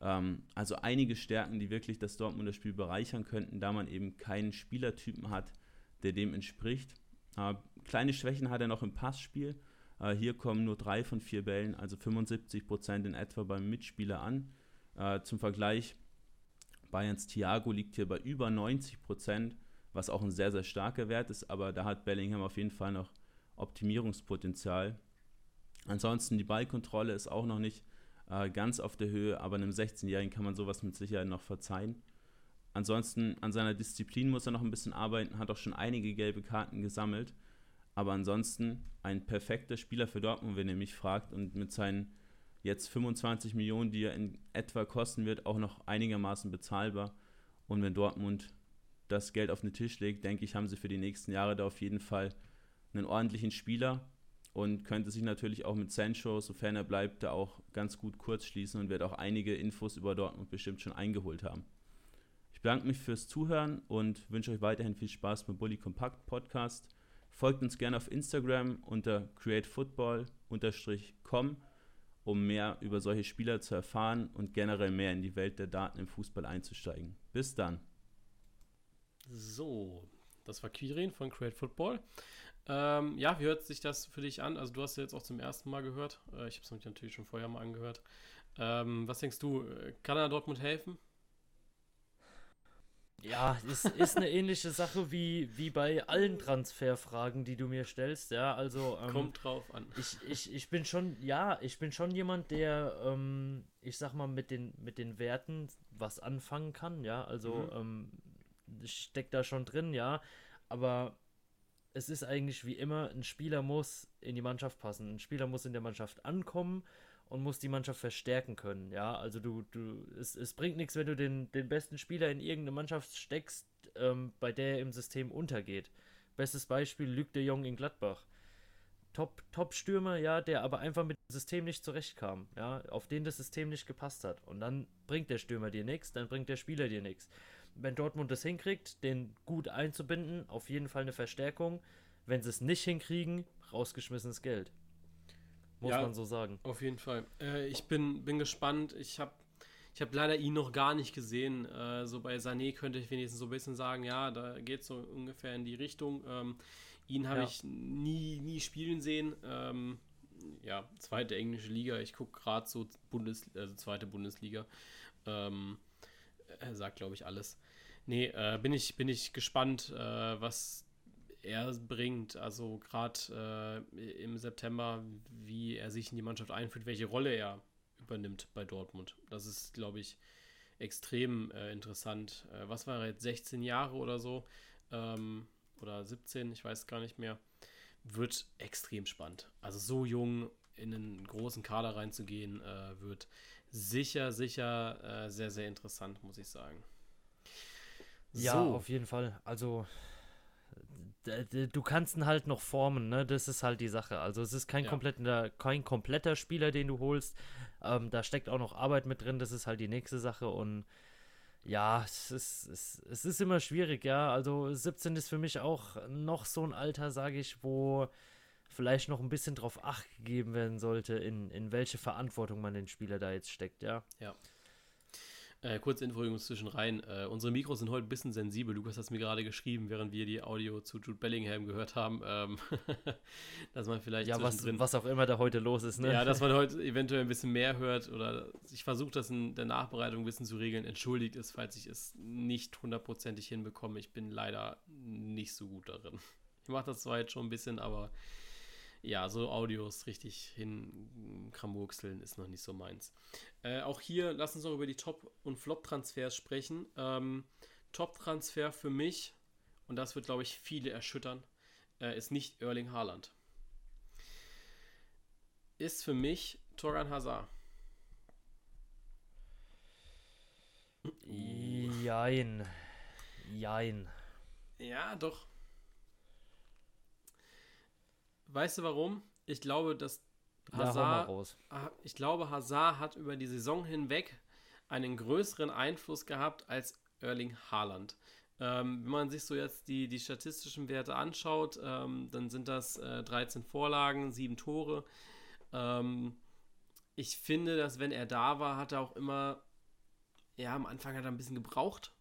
Ähm, also einige Stärken, die wirklich das Dortmunder Spiel bereichern könnten, da man eben keinen Spielertypen hat, der dem entspricht. Äh, kleine Schwächen hat er noch im Passspiel. Äh, hier kommen nur drei von vier Bällen, also 75 Prozent in etwa beim Mitspieler an. Äh, zum Vergleich, Bayerns Thiago liegt hier bei über 90 Prozent, was auch ein sehr, sehr starker Wert ist, aber da hat Bellingham auf jeden Fall noch Optimierungspotenzial. Ansonsten die Ballkontrolle ist auch noch nicht äh, ganz auf der Höhe, aber einem 16-Jährigen kann man sowas mit Sicherheit noch verzeihen. Ansonsten an seiner Disziplin muss er noch ein bisschen arbeiten, hat auch schon einige gelbe Karten gesammelt. Aber ansonsten ein perfekter Spieler für Dortmund, wenn ihr mich fragt, und mit seinen jetzt 25 Millionen, die er in etwa kosten wird, auch noch einigermaßen bezahlbar. Und wenn Dortmund das Geld auf den Tisch legt, denke ich, haben sie für die nächsten Jahre da auf jeden Fall einen ordentlichen Spieler und könnte sich natürlich auch mit Sancho, sofern er bleibt, da auch ganz gut kurz schließen und wird auch einige Infos über Dortmund bestimmt schon eingeholt haben. Ich bedanke mich fürs Zuhören und wünsche euch weiterhin viel Spaß beim Bully Compact Podcast. Folgt uns gerne auf Instagram unter createfootball-com, um mehr über solche Spieler zu erfahren und generell mehr in die Welt der Daten im Fußball einzusteigen. Bis dann. So, das war Quirin von Create Football. Ähm, ja, wie hört sich das für dich an? Also du hast ja jetzt auch zum ersten Mal gehört. Äh, ich habe es natürlich schon vorher mal angehört. Ähm, was denkst du, äh, kann er Dortmund helfen? Ja, es ist eine ähnliche Sache wie, wie bei allen Transferfragen, die du mir stellst. Ja, also ähm, kommt drauf an. Ich, ich, ich bin schon, ja, ich bin schon jemand, der, ähm, ich sag mal, mit den, mit den Werten was anfangen kann. Ja, also mhm. ähm, ich steck da schon drin, ja, aber es ist eigentlich wie immer, ein Spieler muss in die Mannschaft passen. Ein Spieler muss in der Mannschaft ankommen und muss die Mannschaft verstärken können. Ja, also du, du, es, es bringt nichts, wenn du den, den besten Spieler in irgendeine Mannschaft steckst, ähm, bei der er im System untergeht. Bestes Beispiel Luc de Jong in Gladbach. Top, Top-Stürmer, ja, der aber einfach mit dem System nicht zurechtkam, ja, auf den das System nicht gepasst hat. Und dann bringt der Stürmer dir nichts, dann bringt der Spieler dir nichts wenn Dortmund das hinkriegt, den gut einzubinden, auf jeden Fall eine Verstärkung. Wenn sie es nicht hinkriegen, rausgeschmissenes Geld. Muss ja, man so sagen. Auf jeden Fall. Äh, ich bin, bin gespannt. Ich habe ich hab leider ihn noch gar nicht gesehen. Äh, so bei Sané könnte ich wenigstens so ein bisschen sagen, ja, da geht es so ungefähr in die Richtung. Ähm, ihn habe ja. ich nie, nie spielen sehen. Ähm, ja, zweite englische Liga. Ich gucke gerade so Bundes, also zweite Bundesliga. Ähm, er sagt, glaube ich, alles. Nee, äh, bin, ich, bin ich gespannt, äh, was er bringt. Also gerade äh, im September, wie er sich in die Mannschaft einführt, welche Rolle er übernimmt bei Dortmund. Das ist, glaube ich, extrem äh, interessant. Äh, was war er jetzt, 16 Jahre oder so? Ähm, oder 17, ich weiß gar nicht mehr. Wird extrem spannend. Also so jung in einen großen Kader reinzugehen, äh, wird sicher, sicher sehr, sehr interessant, muss ich sagen. Ja, so. auf jeden Fall. Also du kannst ihn halt noch formen, ne? Das ist halt die Sache. Also es ist kein ja. kompletter, kein kompletter Spieler, den du holst. Ähm, da steckt auch noch Arbeit mit drin, das ist halt die nächste Sache und ja, es ist, es, es ist immer schwierig, ja. Also 17 ist für mich auch noch so ein Alter, sage ich, wo vielleicht noch ein bisschen drauf Acht gegeben werden sollte, in, in welche Verantwortung man den Spieler da jetzt steckt, ja. Ja. Äh, kurze Info übrigens zwischen rein. Äh, unsere Mikros sind heute ein bisschen sensibel. Lukas hat es mir gerade geschrieben, während wir die Audio zu Jude Bellingham gehört haben. Ähm, dass man vielleicht. Ja, was, was auch immer da heute los ist, ne? Ja, dass man heute eventuell ein bisschen mehr hört oder ich versuche das in der Nachbereitung ein bisschen zu regeln. Entschuldigt es, falls ich es nicht hundertprozentig hinbekomme. Ich bin leider nicht so gut darin. Ich mache das zwar jetzt schon ein bisschen, aber ja, so Audios richtig hinkramurkseln ist noch nicht so meins. Äh, auch hier, lass uns noch über die Top- und Flop-Transfers sprechen. Ähm, Top-Transfer für mich, und das wird, glaube ich, viele erschüttern, äh, ist nicht Erling Haaland. Ist für mich Toran Hazard. Jein. Jein. Ja, doch. Weißt du warum? Ich glaube, dass Hazard, ja, ich glaube, Hazard hat über die Saison hinweg einen größeren Einfluss gehabt als Erling Haaland. Ähm, wenn man sich so jetzt die, die statistischen Werte anschaut, ähm, dann sind das äh, 13 Vorlagen, 7 Tore. Ähm, ich finde, dass wenn er da war, hat er auch immer ja, am Anfang hat er ein bisschen gebraucht,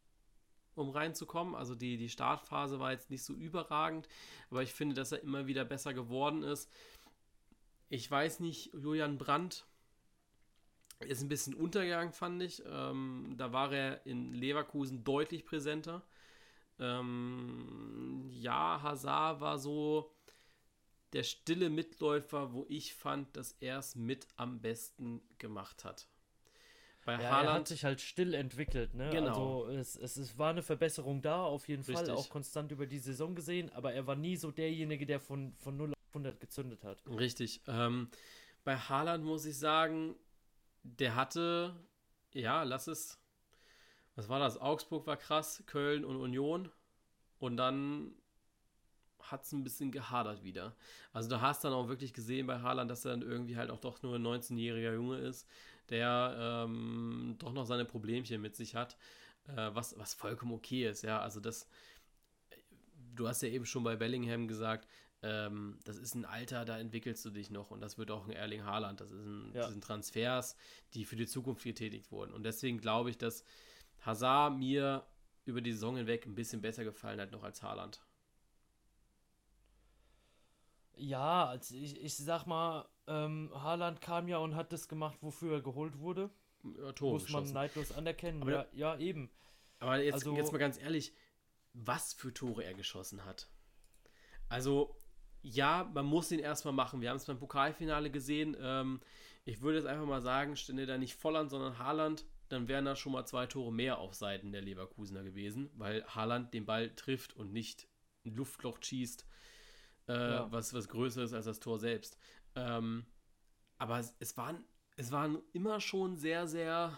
um reinzukommen. Also die, die Startphase war jetzt nicht so überragend, aber ich finde, dass er immer wieder besser geworden ist. Ich weiß nicht, Julian Brandt ist ein bisschen untergegangen, fand ich. Ähm, da war er in Leverkusen deutlich präsenter. Ähm, ja, Hazard war so der stille Mitläufer, wo ich fand, dass er es mit am besten gemacht hat. Bei ja, Haaland er hat sich halt still entwickelt, ne? Genau. Also es, es, es war eine Verbesserung da, auf jeden Richtig. Fall, auch konstant über die Saison gesehen, aber er war nie so derjenige, der von, von 0 auf 100 gezündet hat. Richtig. Ähm, bei Haaland muss ich sagen, der hatte, ja, lass es, was war das? Augsburg war krass, Köln und Union und dann hat es ein bisschen gehadert wieder. Also du hast dann auch wirklich gesehen bei Haaland, dass er dann irgendwie halt auch doch nur ein 19-jähriger Junge ist, der ähm, doch noch seine Problemchen mit sich hat, äh, was, was vollkommen okay ist, ja. Also das, du hast ja eben schon bei Bellingham gesagt, ähm, das ist ein Alter, da entwickelst du dich noch und das wird auch ein Erling Haaland. Das, ist ein, ja. das sind Transfers, die für die Zukunft getätigt wurden. Und deswegen glaube ich, dass Hazard mir über die Saison hinweg ein bisschen besser gefallen hat noch als Haaland. Ja, also ich, ich sag mal, ähm, Haaland kam ja und hat das gemacht, wofür er geholt wurde. Ja, Tore Muss man neidlos anerkennen. Aber, ja, ja, eben. Aber jetzt, also, jetzt mal ganz ehrlich, was für Tore er geschossen hat. Also, ja, man muss ihn erstmal machen. Wir haben es beim Pokalfinale gesehen. Ähm, ich würde jetzt einfach mal sagen, stände da nicht Volland, sondern Haaland, dann wären da schon mal zwei Tore mehr auf Seiten der Leverkusener gewesen, weil Haaland den Ball trifft und nicht ein Luftloch schießt, äh, ja. was, was größer ist als das Tor selbst. Ähm, aber es, es, waren, es waren immer schon sehr, sehr,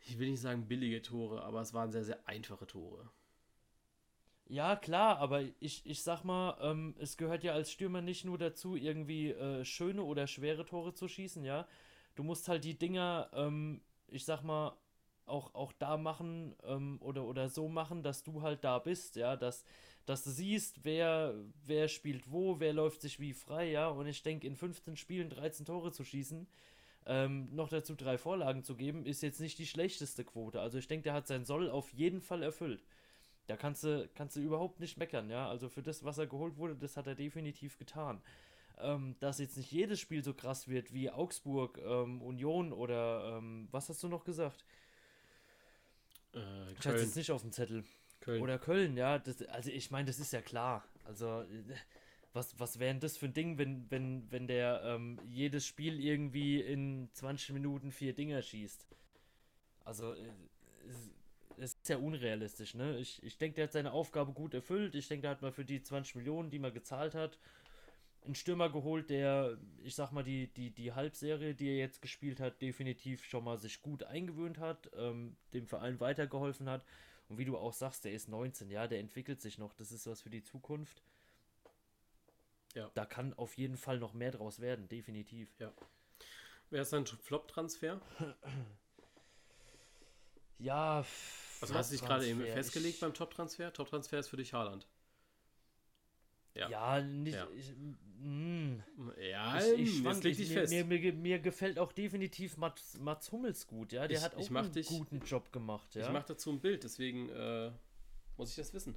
ich will nicht sagen billige Tore, aber es waren sehr, sehr einfache Tore. Ja, klar, aber ich, ich sag mal, ähm, es gehört ja als Stürmer nicht nur dazu, irgendwie äh, schöne oder schwere Tore zu schießen, ja. Du musst halt die Dinger, ähm, ich sag mal, auch, auch da machen ähm, oder, oder so machen, dass du halt da bist, ja, dass, dass du siehst, wer, wer spielt wo, wer läuft sich wie frei, ja. Und ich denke, in 15 Spielen 13 Tore zu schießen, ähm, noch dazu drei Vorlagen zu geben, ist jetzt nicht die schlechteste Quote. Also ich denke, der hat sein Soll auf jeden Fall erfüllt. Da kannst du, kannst du überhaupt nicht meckern, ja. Also für das, was er geholt wurde, das hat er definitiv getan. Ähm, dass jetzt nicht jedes Spiel so krass wird wie Augsburg, ähm, Union oder ähm, was hast du noch gesagt? Äh, ich hatte jetzt nicht auf dem Zettel. Köln. Oder Köln, ja. Das, also ich meine, das ist ja klar. Also was, was wäre denn das für ein Ding, wenn, wenn, wenn der ähm, jedes Spiel irgendwie in 20 Minuten vier Dinger schießt? Also äh, es ist ja unrealistisch, ne? Ich, ich denke, der hat seine Aufgabe gut erfüllt. Ich denke, der hat mal für die 20 Millionen, die man gezahlt hat, einen Stürmer geholt, der, ich sag mal, die, die, die Halbserie, die er jetzt gespielt hat, definitiv schon mal sich gut eingewöhnt hat, ähm, dem Verein weitergeholfen hat. Und wie du auch sagst, der ist 19, ja, der entwickelt sich noch. Das ist was für die Zukunft. Ja. Da kann auf jeden Fall noch mehr draus werden, definitiv. Ja. Wer ist dein Flop-Transfer? ja, also hast du dich gerade eben festgelegt ich, beim Top-Transfer? Top-Transfer ist für dich Haaland. Ja, ja nicht. Ja, ich, mh, ja ich, ich schwank, leg dich fest. Mir, mir, mir, gefällt auch definitiv Mats, Mats Hummels gut, ja. Der hat auch einen dich, guten Job gemacht, ja. Ich mache dazu ein Bild, deswegen äh, muss ich das wissen.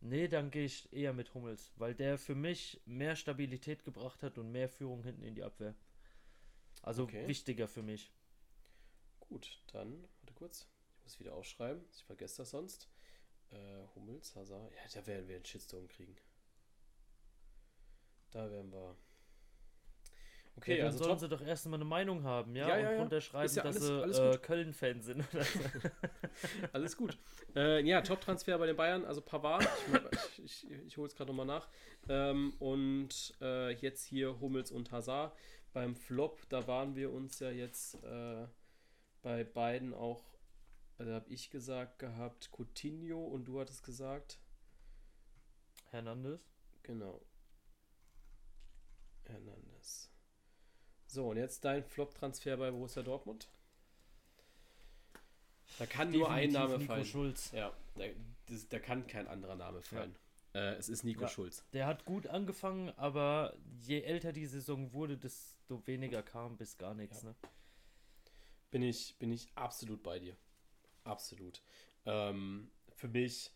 Nee, dann gehe ich eher mit Hummels, weil der für mich mehr Stabilität gebracht hat und mehr Führung hinten in die Abwehr. Also okay. wichtiger für mich. Gut, dann, warte kurz. Ich muss wieder aufschreiben. Ich vergesse das sonst. Äh, Hummels, Hazard. Ja, da werden wir einen Shitstorm kriegen. Da werden wir. Okay, ja, dann also sollen sie doch erstmal eine Meinung haben, ja? ja, ja und runterschreiben, ja dass alles, sie alles äh, Köln-Fan sind. alles gut. Äh, ja, Top-Transfer bei den Bayern, also Pavard. Ich, ich, ich, ich hole es gerade nochmal nach. Ähm, und äh, jetzt hier Hummels und Hazard. Beim Flop, da waren wir uns ja jetzt äh, bei beiden auch, also habe ich gesagt gehabt, Coutinho und du hattest gesagt Hernandez. Genau. Hernandez. So, und jetzt dein Flop-Transfer bei Borussia Dortmund. Da kann Definitiv nur ein Name Nico fallen. Schulz. Ja, da, das, da kann kein anderer Name fallen. Ja. Äh, es ist Nico ja, Schulz. Der hat gut angefangen, aber je älter die Saison wurde, desto weniger kam bis gar nichts. Ja. Ne? Bin ich, bin ich absolut bei dir. Absolut. Ähm, für mich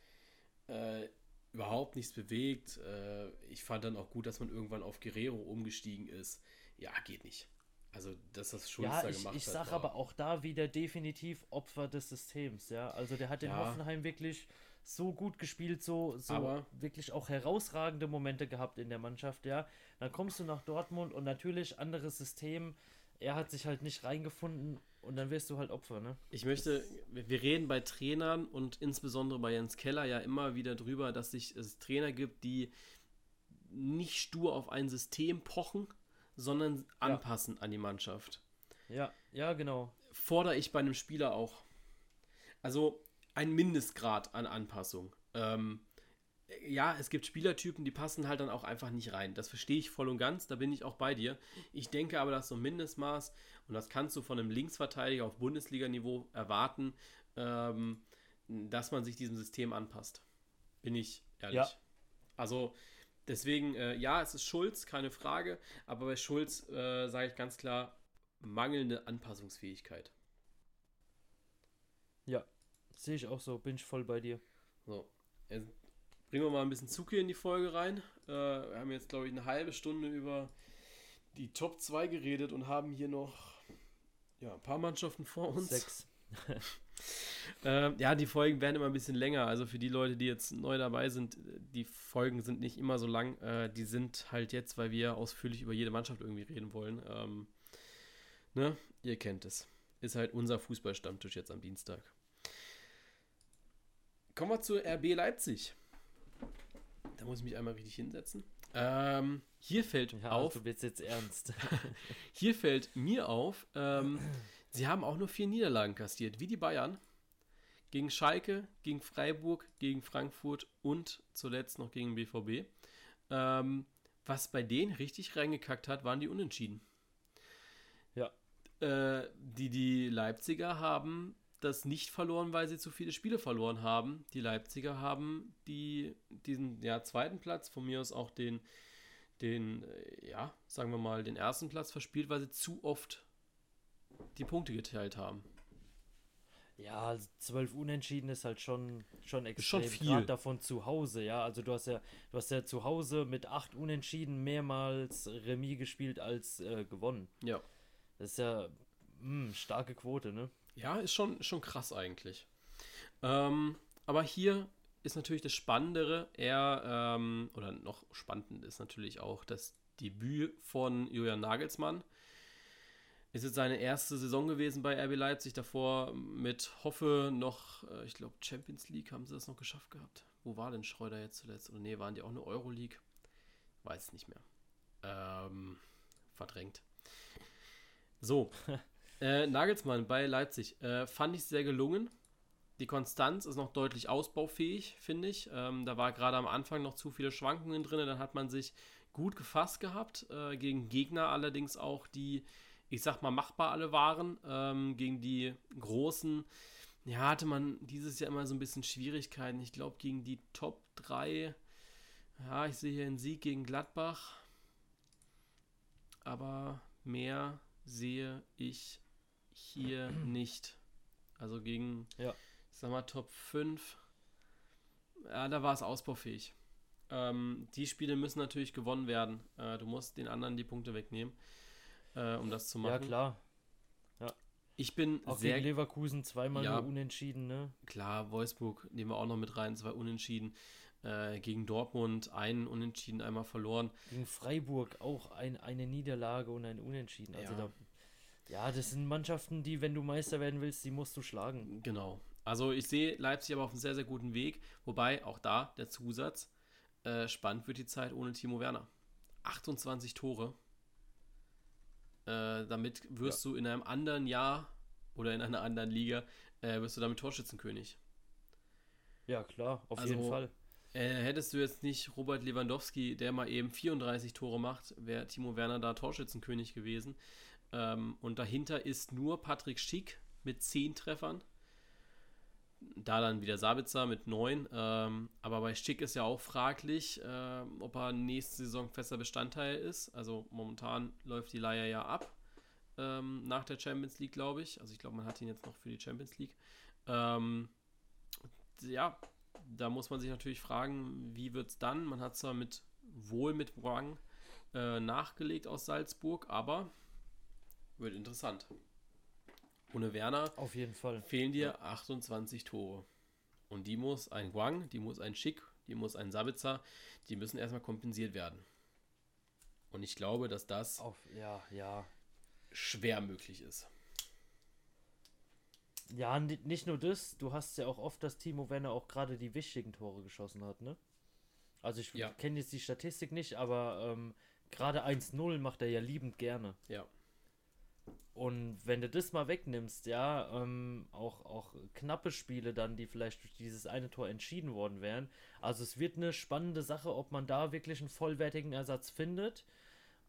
äh, überhaupt nichts bewegt. Äh, ich fand dann auch gut, dass man irgendwann auf Guerrero umgestiegen ist. Ja, geht nicht. Also, dass das Schulz ja, da ich, gemacht ich hat. sag war- aber auch da wieder definitiv Opfer des Systems, ja. Also der hat in Ja. Hoffenheim wirklich so gut gespielt, so, so Aber- wirklich auch herausragende Momente gehabt in der Mannschaft, ja. Dann kommst du nach Dortmund und natürlich anderes System. Er hat sich halt nicht reingefunden und dann wirst du halt Opfer, ne? Ich möchte, wir reden bei Trainern und insbesondere bei Jens Keller ja immer wieder drüber, dass sich es Trainer gibt, die nicht stur auf ein System pochen, sondern anpassen an die Mannschaft. Ja, ja, genau. Fordere ich bei einem Spieler auch. Also ein Mindestgrad an Anpassung. Ähm, ja, es gibt Spielertypen, die passen halt dann auch einfach nicht rein. Das verstehe ich voll und ganz, da bin ich auch bei dir. Ich denke aber, dass so ein Mindestmaß, und das kannst du von einem Linksverteidiger auf Bundesliga-Niveau erwarten, ähm, dass man sich diesem System anpasst. Bin ich ehrlich. Ja. Also deswegen, äh, ja, es ist Schulz, keine Frage, aber bei Schulz äh, sage ich ganz klar, mangelnde Anpassungsfähigkeit. Ja, sehe ich auch so, bin ich voll bei dir. So, bringen wir mal ein bisschen Zug hier in die Folge rein. Äh, wir haben jetzt, glaube ich, eine halbe Stunde über die Top 2 geredet und haben hier noch ja, ein paar Mannschaften vor uns. Sechs. Ähm, ja, die Folgen werden immer ein bisschen länger. Also für die Leute, die jetzt neu dabei sind, die Folgen sind nicht immer so lang. Äh, die sind halt jetzt, weil wir ausführlich über jede Mannschaft irgendwie reden wollen. Ähm, ne? Ihr kennt es. Ist halt unser Fußballstammtisch jetzt am Dienstag. Kommen wir zu RB Leipzig. Da muss ich mich einmal richtig hinsetzen. Ähm, hier fällt Ja, auf, du bist jetzt ernst. hier fällt mir auf, ähm, sie haben auch nur vier Niederlagen kassiert, wie die Bayern. Gegen Schalke, gegen Freiburg, gegen Frankfurt und zuletzt noch gegen BVB. Ähm, was bei denen richtig reingekackt hat, waren die Unentschieden. Ja. Äh, die, die Leipziger haben das nicht verloren, weil sie zu viele Spiele verloren haben. Die Leipziger haben die, diesen ja, zweiten Platz, von mir aus auch den, den, äh, ja, sagen wir mal, den ersten Platz verspielt, weil sie zu oft die Punkte geteilt haben. Ja, also zwölf Unentschieden ist halt schon, schon Ist schon extrem. viel. Gerade davon zu Hause, ja. Also du hast ja, du hast ja zu Hause mit acht Unentschieden mehrmals Remis gespielt als äh, gewonnen. Ja. Das ist ja mh, starke Quote, ne? Ja, ist schon, schon krass eigentlich. Ähm, aber hier ist natürlich das Spannendere, eher, ähm, oder noch spannend ist natürlich auch das Debüt von Julian Nagelsmann. Ist jetzt seine erste Saison gewesen bei RB Leipzig, davor mit Hoffe noch, äh, ich glaube, Champions League haben sie das noch geschafft gehabt. Wo war denn Schreuder jetzt zuletzt? Oder nee, waren die auch eine Euroleague? Weiß nicht mehr. Ähm, verdrängt. So, äh, Nagelsmann bei Leipzig äh, fand ich sehr gelungen. Die Konstanz ist noch deutlich ausbaufähig, finde ich. Ähm, da war gerade am Anfang noch zu viele Schwankungen drin. Dann hat man sich gut gefasst gehabt. Äh, gegen Gegner allerdings auch, die, ich sag mal, machbar alle waren. Ähm, gegen die großen, ja, hatte man dieses Jahr immer so ein bisschen Schwierigkeiten. Ich glaube, gegen die Top 3, ja, ich sehe hier einen Sieg gegen Gladbach. Aber mehr sehe ich hier nicht. Also gegen, Ja. ich sag mal, Top 5. Ja, da war es ausbaufähig. Ähm, die Spiele müssen natürlich gewonnen werden. Äh, du musst den anderen die Punkte wegnehmen, äh, um das zu machen. Ja, klar. Ich bin Auch sehr gegen Leverkusen zweimal Ja. nur unentschieden, ne? klar, Wolfsburg nehmen wir auch noch mit rein, zwei Unentschieden. Äh, gegen Dortmund einen Unentschieden, einmal verloren. Gegen Freiburg auch ein, eine Niederlage und ein Unentschieden. Also Ja. da, ja, das sind Mannschaften, die, wenn du Meister werden willst, die musst du schlagen. Genau. Also ich sehe Leipzig aber auf einem sehr, sehr guten Weg. Wobei auch da der Zusatz, äh, spannend wird die Zeit ohne Timo Werner. 28 Tore. Äh, damit wirst du in einem anderen Jahr oder in einer anderen Liga, äh, wirst du damit Torschützenkönig. Ja, klar, auf Also, jeden Fall. Äh, hättest du jetzt nicht Robert Lewandowski, der mal eben 34 Tore macht, wäre Timo Werner da Torschützenkönig gewesen. Ähm, und dahinter ist nur Patrick Schick mit 10 Treffern. Da dann wieder Sabitzer mit 9. Ähm, aber bei Schick ist ja auch fraglich, ähm, ob er nächste Saison fester Bestandteil ist. Also momentan läuft die Leier ja ab. ähm, nach der Champions League, glaube ich. Also ich glaube, man hat ihn jetzt noch für die Champions League. Ähm, ja, da muss man sich natürlich fragen, wie wird es dann? Man hat zwar mit wohl mit Wang äh, nachgelegt aus Salzburg, aber wird interessant. Ohne Werner Auf jeden Fall. fehlen dir 28 Tore. Und die muss ein Guang, die muss ein Schick, die muss ein Sabitzer, die müssen erstmal kompensiert werden. Und ich glaube, dass das Auf, ja, ja. schwer möglich ist. Ja, ni- nicht nur das, du hast ja auch oft, dass Timo Werner auch gerade die wichtigen Tore geschossen hat, ne? Also ich Ja. kenne jetzt die Statistik nicht, aber ähm, gerade 1-0 macht er ja liebend gerne. Ja. Und wenn du das mal wegnimmst, ja, ähm, auch, auch knappe Spiele dann, die vielleicht durch dieses eine Tor entschieden worden wären. Also es wird eine spannende Sache, ob man da wirklich einen vollwertigen Ersatz findet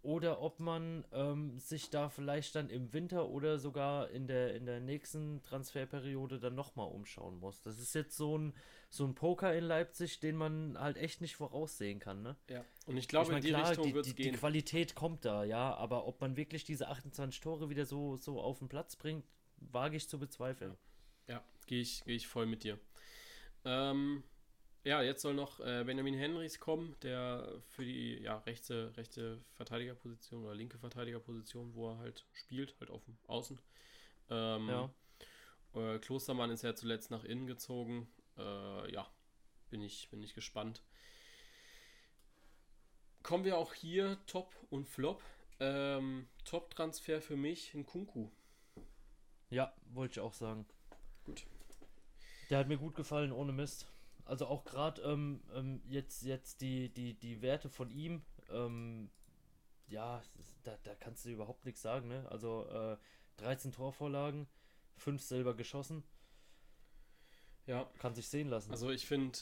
oder ob man ähm, sich da vielleicht dann im Winter oder sogar in der, in der nächsten Transferperiode dann nochmal umschauen muss. Das ist jetzt so ein, so ein Poker in Leipzig, den man halt echt nicht voraussehen kann, ne? ja. Und ich glaube, ich mein, in die klar, Richtung die, wird es die, die gehen. Qualität kommt da, ja, aber ob man wirklich diese 28 Tore wieder so, so auf den Platz bringt, wage ich zu bezweifeln. Ja, gehe ich, geh ich voll mit dir. Ähm, ja, jetzt soll noch äh, Benjamin Henrys kommen, der für die ja, rechte, rechte Verteidigerposition oder linke Verteidigerposition, wo er halt spielt, halt auf dem Außen. Ähm, Ja. äh, Klostermann ist ja zuletzt nach innen gezogen. Äh, ja, bin ich, bin ich gespannt. Kommen wir auch hier Top und Flop. Ähm, Top-Transfer für mich ein Kunku. Ja, wollte ich auch sagen. Gut. Der hat mir gut gefallen, ohne Mist. Also auch gerade ähm, ähm, jetzt, jetzt die, die, die Werte von ihm, ähm, ja, da, da kannst du überhaupt nichts sagen, ne? Also äh, 13 Torvorlagen, 5 selber geschossen, Ja, kann sich sehen lassen. Also ich finde,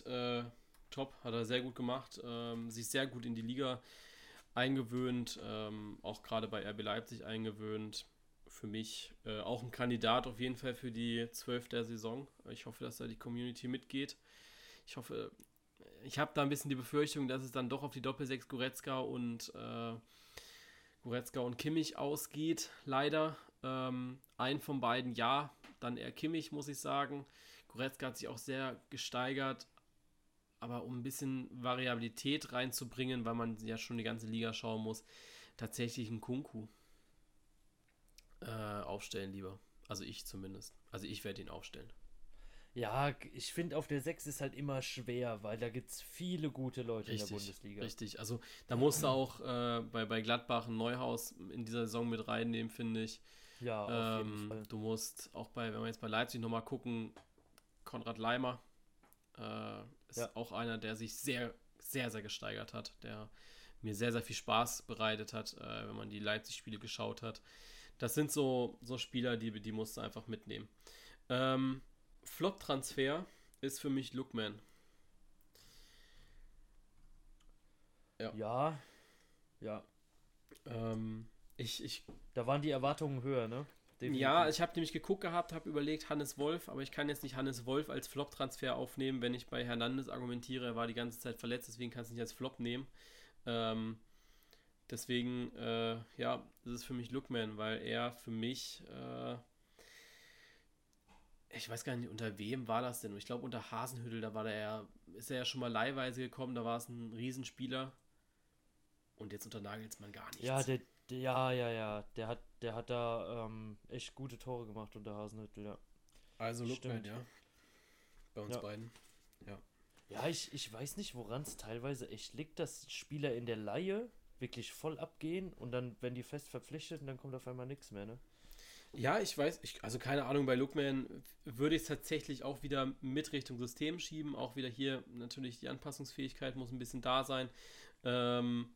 äh, top, hat er sehr gut gemacht, ähm, sich sehr gut in die Liga eingewöhnt, ähm, auch gerade bei RB Leipzig eingewöhnt. Für mich äh, auch ein Kandidat auf jeden Fall für die 12 der Saison. Ich hoffe, dass da die Community mitgeht. Ich hoffe, ich habe da ein bisschen die Befürchtung, dass es dann doch auf die Doppelsechs Goretzka und äh, Goretzka und Kimmich ausgeht. Leider. Ähm, ein von beiden ja, dann eher Kimmich, muss ich sagen. Goretzka hat sich auch sehr gesteigert, aber um ein bisschen Variabilität reinzubringen, weil man ja schon die ganze Liga schauen muss, tatsächlich einen Kunku äh, aufstellen lieber. Also ich zumindest. Also ich werde ihn aufstellen. Ja, ich finde auf der 6 ist halt immer schwer, weil da gibt es viele gute Leute in der Richtig, Bundesliga. richtig. Also da musst du auch äh, bei, bei Gladbach ein Neuhaus in dieser Saison mit reinnehmen, finde ich. Ja, auf jeden Ähm, Fall. du musst auch bei, wenn wir jetzt bei Leipzig nochmal gucken, Konrad Leimer äh, ist Ja. auch einer, der sich sehr, sehr, sehr gesteigert hat, der mir sehr, sehr viel Spaß bereitet hat, äh, wenn man die Leipzig-Spiele geschaut hat. Das sind so, so Spieler, die, die musst du einfach mitnehmen. Ähm, Flop-Transfer ist für mich Lookman. Ja, ja. Ähm, ich, ich Da waren die Erwartungen höher, ne? Definitiv. Ja, ich habe nämlich geguckt gehabt, habe überlegt, Hannes Wolf, aber ich kann jetzt nicht Hannes Wolf als Flop-Transfer aufnehmen, wenn ich bei Hernandez argumentiere, er war die ganze Zeit verletzt, deswegen kannst du nicht als Flop nehmen. Ähm, deswegen, äh, ja, das ist für mich Lookman, weil er für mich, äh, ich weiß gar nicht, unter wem war das denn? Ich glaube, unter Hasenhüttel, da war der ja, ist er ja schon mal leihweise gekommen, da war es ein Riesenspieler. Und jetzt unter Nagelsmann gar nichts. Ja, der, der, ja, ja, ja. Der hat, der hat da ähm, echt gute Tore gemacht unter Hasenhüttl, ja. also Lookman, ja. Bei uns Ja. beiden. Ja, ich, ich weiß nicht, woran es teilweise echt liegt, dass Spieler in der Laie wirklich voll abgehen und dann, wenn die fest verpflichtet, dann kommt auf einmal nichts mehr, ne? Ja, ich weiß, ich, also keine Ahnung, bei Lookman würde ich es tatsächlich auch wieder mit Richtung System schieben. Auch wieder hier natürlich die Anpassungsfähigkeit muss ein bisschen da sein. Ähm,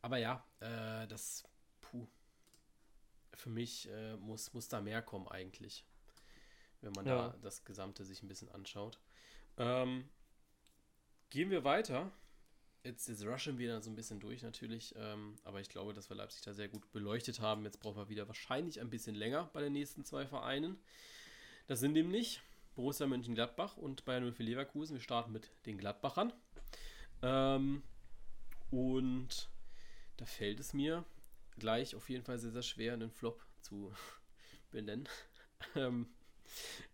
aber ja, äh, das, puh, für mich äh, muss, muss da mehr kommen eigentlich, wenn man Ja. da das Gesamte sich ein bisschen anschaut. Ähm, gehen wir weiter. Jetzt, jetzt rushen wir da so ein bisschen durch natürlich, ähm, aber ich glaube, dass wir Leipzig da sehr gut beleuchtet haben. Jetzt brauchen wir wieder wahrscheinlich ein bisschen länger bei den nächsten zwei Vereinen. Das sind nämlich Borussia Mönchengladbach und Bayern 04 Leverkusen. Wir starten mit den Gladbachern. Ähm, und da fällt es mir gleich auf jeden Fall sehr, sehr schwer, einen Flop zu benennen. ähm,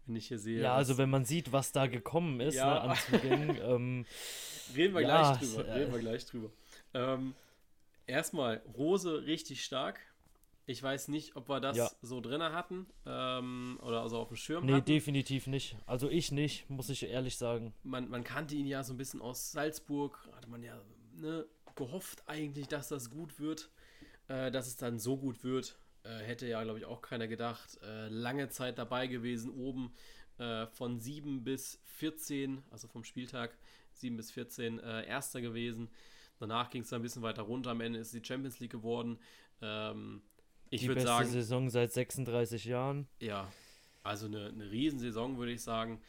wenn ich hier sehe. Ja, also wenn man sieht, was da gekommen ist Ja. ne, an Zugängen. ähm, Reden wir Ja, gleich drüber. äh, Reden wir gleich drüber. Ähm, erstmal, Rose richtig stark. Ich weiß nicht, ob wir das Ja. so drin hatten ähm, oder also auf dem Schirm nee, hatten. definitiv nicht. Also ich nicht, muss ich ehrlich sagen. Man, man kannte ihn ja so ein bisschen aus Salzburg. Hatte man ja ne, gehofft eigentlich, dass das gut wird. Äh, dass es dann so gut wird, hätte ja, glaube ich, auch keiner gedacht. Äh, lange Zeit dabei gewesen, oben äh, von 7 bis 14, also vom Spieltag 7 bis 14, äh, Erster gewesen. Danach ging es dann ein bisschen weiter runter. Am Ende ist die Champions League geworden. Ähm, ich Die würde beste sagen, Saison seit 36 Jahren. ja, also eine, eine Riesensaison, würde ich sagen.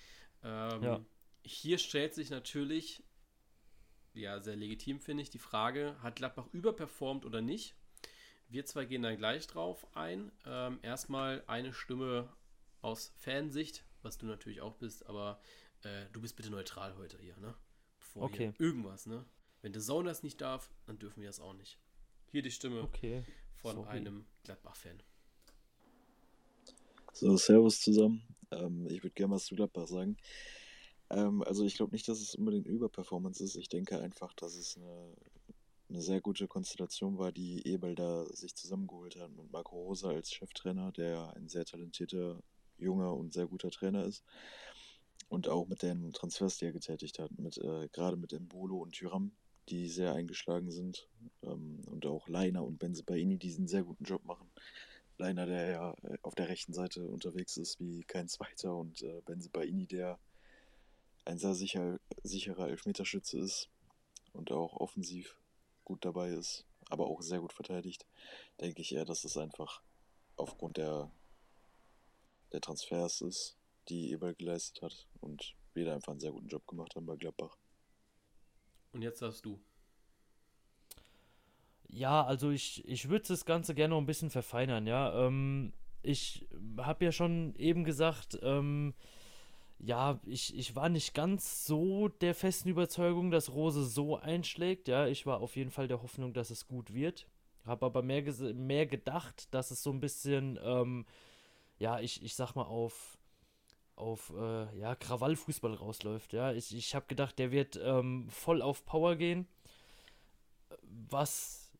Ähm, Ja. Hier stellt sich natürlich, ja, sehr legitim finde ich, die Frage, hat Gladbach überperformt oder nicht? Wir zwei gehen dann gleich drauf ein. Ähm, erstmal eine Stimme aus Fansicht, was du natürlich auch bist, aber äh, du bist bitte neutral heute hier, ne? Bevor Okay. hier irgendwas, ne? Wenn der Zone das nicht darf, dann dürfen wir das auch nicht. Hier die Stimme Okay. von sorry. einem Gladbach-Fan. So, Servus zusammen. Ähm, ich würde gerne was zu Gladbach sagen. Ähm, also ich glaube nicht, dass es unbedingt Überperformance ist. Ich denke einfach, dass es eine, eine sehr gute Konstellation war, die Ebel da sich zusammengeholt hat mit Marco Rosa als Cheftrainer, der ein sehr talentierter, junger und sehr guter Trainer ist. Und auch mit den Transfers, die er getätigt hat, mit, äh, gerade mit Embolo und Tyram, die sehr eingeschlagen sind. Ähm, und auch Leiner und Benzebaini, die einen sehr guten Job machen. Leiner, der ja äh, auf der rechten Seite unterwegs ist wie kein zweiter und äh, Benzebaini, der ein sehr sicher, sicherer Elfmeterschütze ist und auch offensiv gut dabei ist, aber auch sehr gut verteidigt, denke ich eher, dass es einfach aufgrund der, der Transfers ist, die Eberl geleistet hat und wir da einfach einen sehr guten Job gemacht haben bei Gladbach. Und jetzt darfst du. Ja, also ich, ich würde das Ganze gerne noch ein bisschen verfeinern, ja. Ähm, ich habe ja schon eben gesagt, ähm, ja, ich, ich war nicht ganz so der festen Überzeugung, dass Rose so einschlägt, ja. Ich war auf jeden Fall der Hoffnung, dass es gut wird. Habe aber mehr, mehr gedacht, dass es so ein bisschen, ähm, ja, ich, ich sag mal, auf, auf äh, ja, Krawallfußball rausläuft, ja. Ich, ich habe gedacht, der wird ähm, voll auf Power gehen, was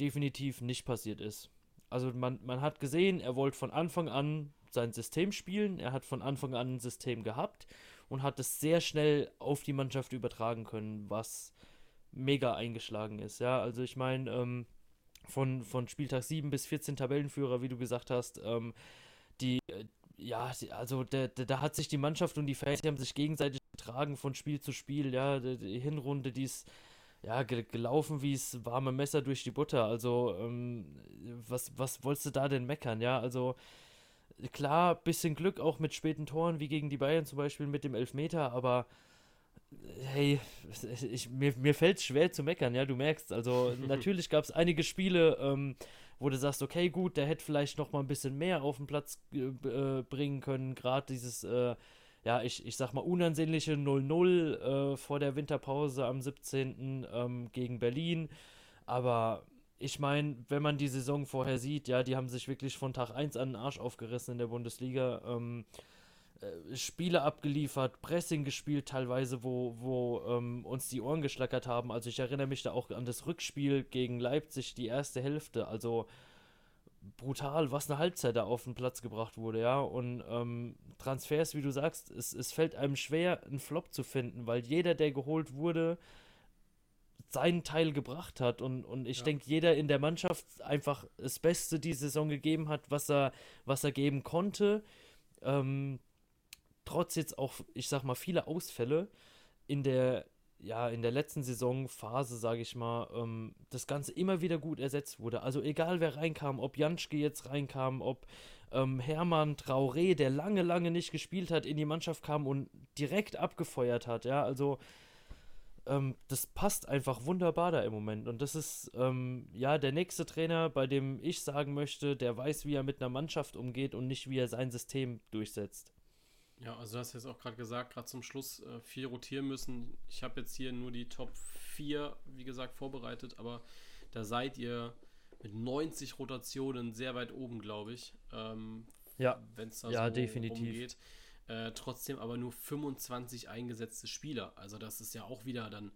definitiv nicht passiert ist. Also man, man hat gesehen, er wollte von Anfang an sein System spielen, er hat von Anfang an ein System gehabt und hat es sehr schnell auf die Mannschaft übertragen können, was mega eingeschlagen ist. Ja, also ich meine, ähm, von, von Spieltag 7 bis 14 Tabellenführer, wie du gesagt hast, ähm, die, äh, ja, also da, da, hat sich die Mannschaft und die Fans, die haben sich gegenseitig getragen von Spiel zu Spiel, ja, die, Hinrunde, die ist ja, ge gelaufen wie es warme Messer durch die Butter. Also, ähm, was, was wolltest du da denn meckern? Ja, also klar, bisschen Glück auch mit späten Toren, wie gegen die Bayern zum Beispiel mit dem Elfmeter, aber hey, ich, mir, mir fällt es schwer zu meckern, ja, du merkst. Also, natürlich gab es einige Spiele, ähm, wo du sagst, okay, gut, der hätte vielleicht noch mal ein bisschen mehr auf den Platz äh, äh, bringen können. Gerade dieses, äh, ja, ich, ich sag mal, unansehnliche 0-0 äh, vor der Winterpause am 17. Ähm, gegen Berlin. Aber ich meine, wenn man die Saison vorher sieht, ja, die haben sich wirklich von Tag 1 an den Arsch aufgerissen in der Bundesliga. Ähm, äh, Spiele abgeliefert, Pressing gespielt teilweise, wo, wo ähm, uns die Ohren geschlackert haben. Also ich erinnere mich da auch an das Rückspiel gegen Leipzig, die erste Hälfte. Also brutal, was eine Halbzeit da auf den Platz gebracht wurde, ja. Und ähm, Transfers, wie du sagst, es, es fällt einem schwer, einen Flop zu finden, weil jeder, der geholt wurde, seinen Teil gebracht hat. Und, und ich Ja. denke, jeder in der Mannschaft einfach das Beste die Saison gegeben hat, was er, was er geben konnte. Ähm, trotz jetzt auch, ich sag mal, viele Ausfälle in der, ja, in der letzten Saisonphase, sage ich mal, ähm, das Ganze immer wieder gut ersetzt wurde. Also egal wer reinkam, ob Janschke jetzt reinkam, ob ähm, Hermann Traoré, der lange, lange nicht gespielt hat, in die Mannschaft kam und direkt abgefeuert hat, ja, also ähm, das passt einfach wunderbar da im Moment. Und das ist, ähm, ja, der nächste Trainer, bei dem ich sagen möchte, der weiß, wie er mit einer Mannschaft umgeht und nicht, wie er sein System durchsetzt. Ja, also du hast jetzt auch gerade gesagt, gerade zum Schluss äh, viel rotieren müssen. Ich habe jetzt hier nur die Top 4, wie gesagt, vorbereitet, aber da seid ihr mit 90 Rotationen sehr weit oben, glaube ich. Ähm, Ja, wenn es da Ja, so definitiv. umgeht. Äh, trotzdem aber nur 25 eingesetzte Spieler. Also das ist ja auch wieder dann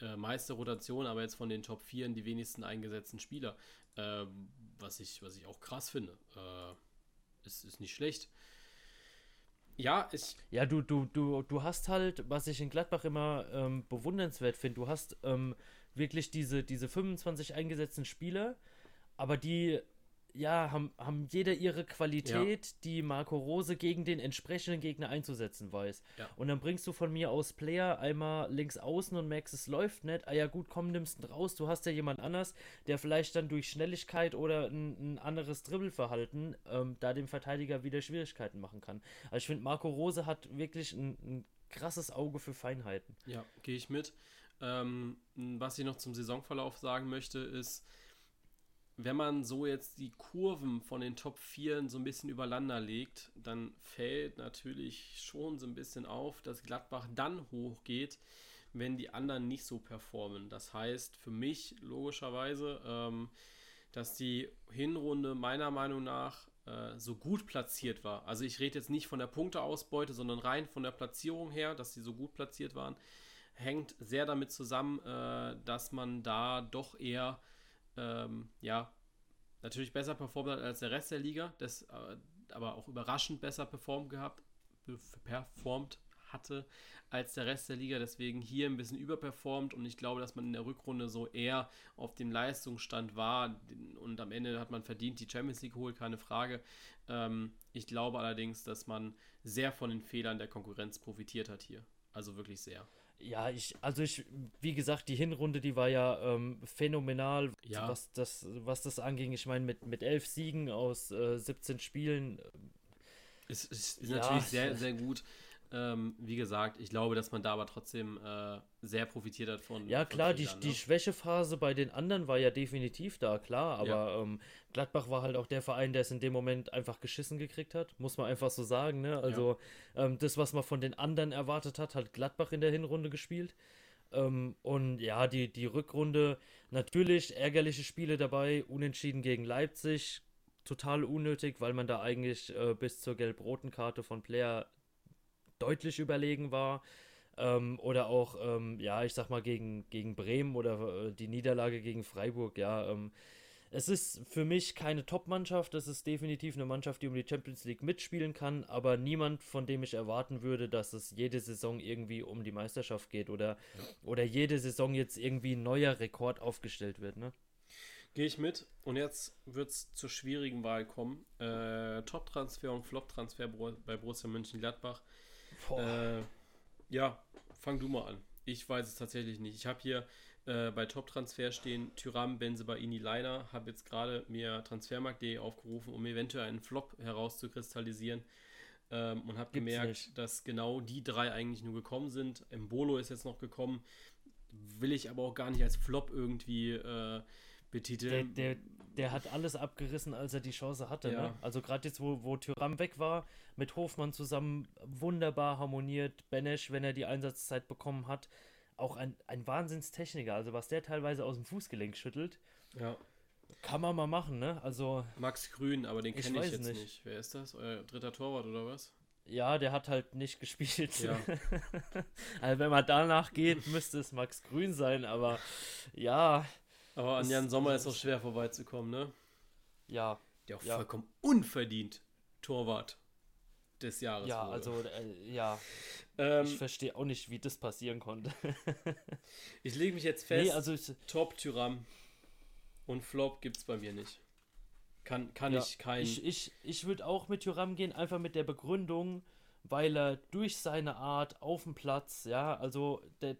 äh, meiste Rotation, aber jetzt von den Top 4 die wenigsten eingesetzten Spieler. Äh, was, ich, was ich auch krass finde. Äh, ist, ist nicht schlecht. Ja, ich. Ja, du, du, du, du hast halt, was ich in Gladbach immer ähm, bewundernswert finde, du hast ähm, wirklich diese, diese 25 eingesetzten Spieler, aber die ja, haben, haben jeder ihre Qualität, die Marco Rose gegen den entsprechenden Gegner einzusetzen weiß. Ja. Und dann bringst du von mir aus Player einmal links außen und merkst, es läuft nicht. Ah ja, gut, komm, nimmst ihn raus. Du hast ja jemand anders, der vielleicht dann durch Schnelligkeit oder ein, ein anderes Dribbelverhalten ähm, da dem Verteidiger wieder Schwierigkeiten machen kann. Also ich finde, Marco Rose hat wirklich ein, ein krasses Auge für Feinheiten. Ja, gehe ich mit. Ähm, was ich noch zum Saisonverlauf sagen möchte, ist, wenn man so jetzt die Kurven von den Top 4 so ein bisschen übereinander legt, dann fällt natürlich schon so ein bisschen auf, dass Gladbach dann hochgeht, wenn die anderen nicht so performen. Das heißt für mich logischerweise, ähm, dass die Hinrunde meiner Meinung nach äh, so gut platziert war. Also ich rede jetzt nicht von der Punkteausbeute, sondern rein von der Platzierung her, dass sie so gut platziert waren, hängt sehr damit zusammen, äh, dass man da doch eher ähm, ja, natürlich besser performt hat als der Rest der Liga, das äh, aber auch überraschend besser performt gehabt, performt hatte als der Rest der Liga, deswegen hier ein bisschen überperformt und ich glaube, dass man in der Rückrunde so eher auf dem Leistungsstand war und am Ende hat man verdient die Champions League geholt, keine Frage. Ähm, ich glaube allerdings, dass man sehr von den Fehlern der Konkurrenz profitiert hat hier. Also wirklich sehr. Ja, ich, also ich, wie gesagt, die Hinrunde, die war ja ähm, phänomenal, Ja. was das, was das anging. Ich meine, mit, mit elf Siegen aus äh, 17 Spielen, Es ist, ist Ja. natürlich sehr, sehr gut. Ähm, wie gesagt, ich glaube, dass man da aber trotzdem äh, sehr profitiert hat von. ja von klar, die, Fehlern, die ne? Schwächephase bei den anderen war ja definitiv da, klar, aber ähm, Gladbach war halt auch der Verein, der es in dem Moment einfach geschissen gekriegt hat, muss man einfach so sagen, ne? Also ähm, das, was man von den anderen erwartet hat, hat Gladbach in der Hinrunde gespielt. Ähm, und ja, die, die Rückrunde, natürlich ärgerliche Spiele dabei, unentschieden gegen Leipzig, total unnötig, weil man da eigentlich äh, bis zur gelb-roten Karte von Player deutlich überlegen war. Ähm, oder auch, ähm, ja, ich sag mal, gegen, gegen Bremen oder äh, die Niederlage gegen Freiburg, ja. Ähm, es ist für mich keine Top-Mannschaft, es ist definitiv eine Mannschaft, die um die Champions League mitspielen kann, aber niemand, von dem ich erwarten würde, dass es jede Saison irgendwie um die Meisterschaft geht oder, oder jede Saison jetzt irgendwie ein neuer Rekord aufgestellt wird, ne? Gehe ich mit. Und jetzt wird es zur schwierigen Wahl kommen. Äh, Top-Transfer und Flop-Transfer bei Borussia Mönchengladbach. Äh, ja, fang du mal an. Ich weiß es tatsächlich nicht. Ich habe hier äh, bei Top-Transfer stehen Tyram, Benzebaini, Leiner. Habe jetzt gerade mir transfermarkt.de aufgerufen, um eventuell einen Flop herauszukristallisieren. Ähm, und habe gemerkt, nicht. dass genau die drei eigentlich nur gekommen sind. Mbolo ist jetzt noch gekommen. Will ich aber auch gar nicht als Flop irgendwie äh, betiteln. der, der hat alles abgerissen, als er die Chance hatte. Ja. Ne? Also gerade jetzt, wo, wo Tyram weg war, mit Hofmann zusammen wunderbar harmoniert. Benesch, wenn er die Einsatzzeit bekommen hat, auch ein, ein Wahnsinnstechniker. Also was der teilweise aus dem Fußgelenk schüttelt, ja. kann man mal machen. Ne? Also Max Grün, aber den Ich kenne ich weiß jetzt nicht. nicht. Wer ist das? Euer dritter Torwart oder was? ja, der hat halt nicht gespielt. Ja. also wenn man danach geht, müsste es Max Grün sein. Aber ja, Aber an Jan Sommer ist auch schwer vorbeizukommen, ne? ja, Der auch Ja. vollkommen unverdient Torwart des Jahres ja, wurde. also äh, ja, ähm, ich verstehe auch nicht, wie das passieren konnte. ich lege mich jetzt fest, nee, also ich, Top Tyram und Flop gibt's bei mir nicht. Kann, kann Ja, ich kein... Ich, ich, ich würde auch mit Thuram gehen, einfach mit der Begründung, weil er durch seine Art auf dem Platz, ja, also da,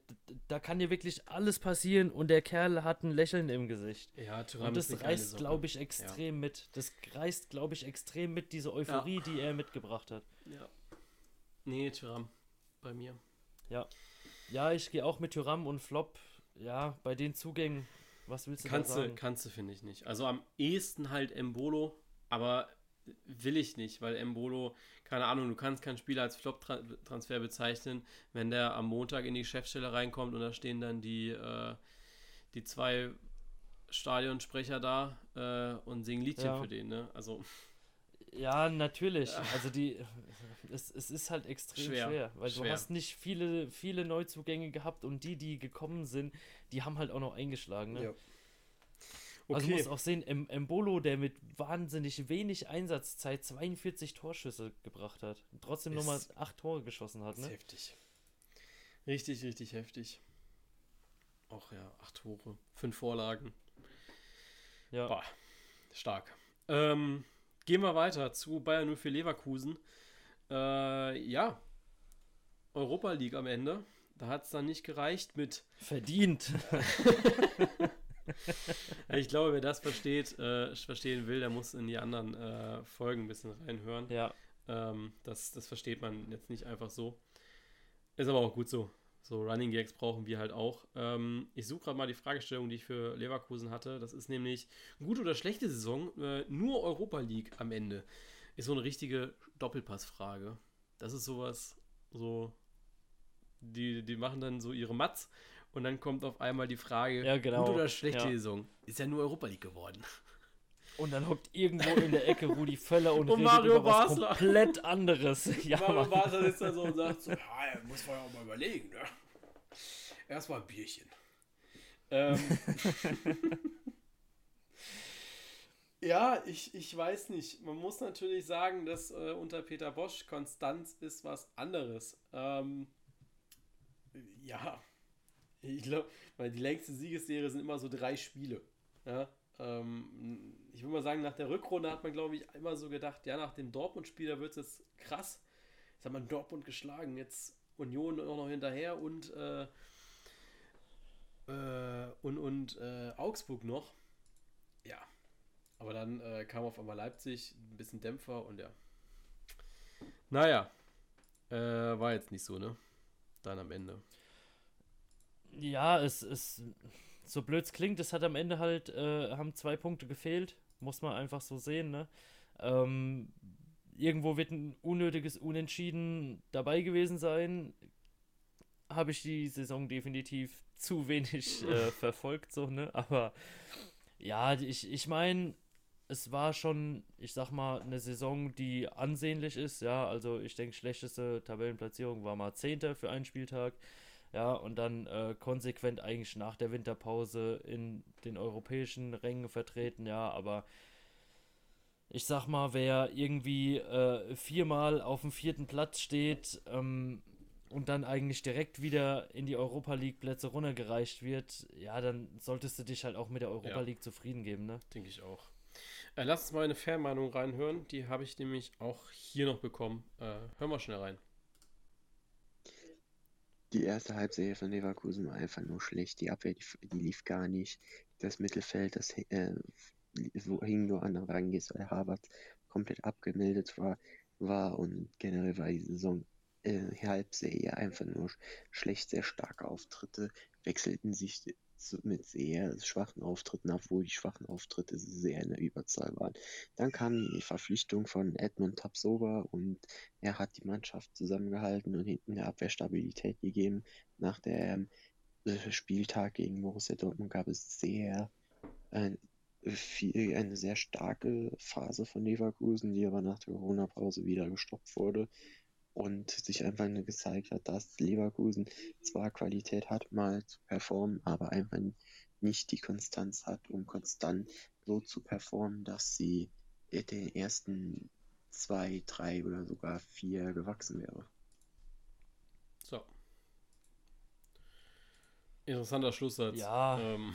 da kann dir wirklich alles passieren und der Kerl hat ein Lächeln im Gesicht. ja, Tyram Und das reißt, glaube ich, extrem mit. Das reißt, glaube ich, extrem mit, diese Euphorie, die er mitgebracht hat. Ja. Nee, Tyram. Bei mir. Ja, ich gehe auch mit Thuram und Flop, ja, bei den Zugängen, was willst du Kannst da du, sagen? kannst du, finde ich nicht. Also am ehesten halt Embolo, aber will ich nicht, weil Embolo, keine Ahnung, du kannst keinen Spieler als Flop-Transfer bezeichnen, wenn der am Montag in die Geschäftsstelle reinkommt und da stehen dann die, äh, die zwei Stadionsprecher da äh, und singen Liedchen Ja. für den, ne? Also, Ja, natürlich. Also die, es, es ist halt extrem Schwer, schwer, weil du schwer. hast nicht viele, viele Neuzugänge gehabt und die, die gekommen sind, die haben halt auch noch eingeschlagen. Ne? ja. Also du Okay. musst auch sehen, em Embolo, der mit wahnsinnig wenig Einsatzzeit 42 Torschüsse gebracht hat trotzdem Ist- nochmal 8 Tore geschossen hat. Ne? heftig. Richtig, richtig heftig. Auch ja, acht Tore, fünf Vorlagen. Ja. Boah, stark. Ähm, gehen wir weiter zu Bayern 04 Leverkusen. Äh, ja, Europa League am Ende. Da hat es dann nicht gereicht mit. Verdient. Ich glaube, wer das versteht, äh, verstehen will, der muss in die anderen äh, Folgen ein bisschen reinhören. ja. Ähm, das, das versteht man jetzt nicht einfach so. Ist aber auch gut so. So Running Gags brauchen wir halt auch. Ähm, ich suche gerade mal die Fragestellung, die ich für Leverkusen hatte. Das ist nämlich gute oder schlechte Saison, äh, nur Europa League am Ende. Ist so eine richtige Doppelpassfrage. Das ist sowas, so, die, die machen dann so ihre Mats und dann kommt auf einmal die Frage, Ja, genau. gute oder schlechte Ja. Saison. Ist ja nur Europa League geworden. Und dann hockt irgendwo in der Ecke Rudi Völler und, Und redet Mario über was Basler. komplett anderes. Ja, Mario Mann. Basler sitzt da so und sagt so, ja, muss man ja auch mal überlegen, ne? Erstmal ein Bierchen. Ähm, ja, ich, ich weiß nicht. Man muss natürlich sagen, dass äh, unter Peter Bosch Konstanz ist was anderes. Ähm, ja, ich glaube, weil die längste Siegesserie sind immer so drei Spiele. Ja, ähm, ich würde mal sagen, nach der Rückrunde hat man, glaube ich, immer so gedacht, ja, nach dem Dortmund-Spiel, da wird es jetzt krass. Jetzt hat man Dortmund geschlagen, jetzt Union auch noch hinterher und, äh, äh, und, und äh, Augsburg noch. Ja, aber dann äh, kam auf einmal Leipzig, ein bisschen Dämpfer und ja. Naja, äh, war jetzt nicht so, ne? Dann am Ende. Ja, es ist so blöd es klingt, es hat am Ende halt, äh, haben zwei Punkte gefehlt, muss man einfach so sehen, ne? Ähm, irgendwo wird ein unnötiges Unentschieden dabei gewesen sein. Habe ich die Saison definitiv zu wenig äh, verfolgt, so, ne? Aber ja, ich, ich meine, es war schon, ich sag mal, eine Saison, die ansehnlich ist, ja. Also ich denke, schlechteste Tabellenplatzierung war mal Zehnter für einen Spieltag. Ja, und dann äh, konsequent eigentlich nach der Winterpause in den europäischen Rängen vertreten, ja, aber ich sag mal, wer irgendwie äh, viermal auf dem vierten Platz steht ähm, und dann eigentlich direkt wieder in die Europa League Plätze runtergereicht wird, ja, dann solltest du dich halt auch mit der Europa Ja. League zufrieden geben, ne? Denke ich auch. Äh, lass uns mal eine Fernmeinung reinhören. Die habe ich nämlich auch hier noch bekommen. Äh, hör mal schnell rein. Die erste Halbserie von Leverkusen war einfach nur schlecht. Die Abwehr, die, die lief gar nicht. Das Mittelfeld, das äh, hing nur an Rangis, weil Harvard komplett abgemeldet war, war und generell war die Saison äh, Halbserie einfach nur sch schlecht, sehr starke Auftritte, wechselten sich mit sehr schwachen Auftritten ab, wo die schwachen Auftritte sehr in der Überzahl waren. Dann kam die Verpflichtung von Edmund Tapsova und er hat die Mannschaft zusammengehalten und hinten der Abwehr Stabilität gegeben. Nach dem äh, Spieltag gegen Borussia Dortmund gab es sehr äh, viel, eine sehr starke Phase von Leverkusen, die aber nach der Corona-Pause wieder gestoppt wurde und sich einfach nur gezeigt hat, dass Leverkusen zwar Qualität hat, mal zu performen, aber einfach nicht die Konstanz hat, um konstant so zu performen, dass sie den ersten zwei, drei oder sogar vier gewachsen wäre. So. Interessanter Schlusssatz. Ja. Ähm,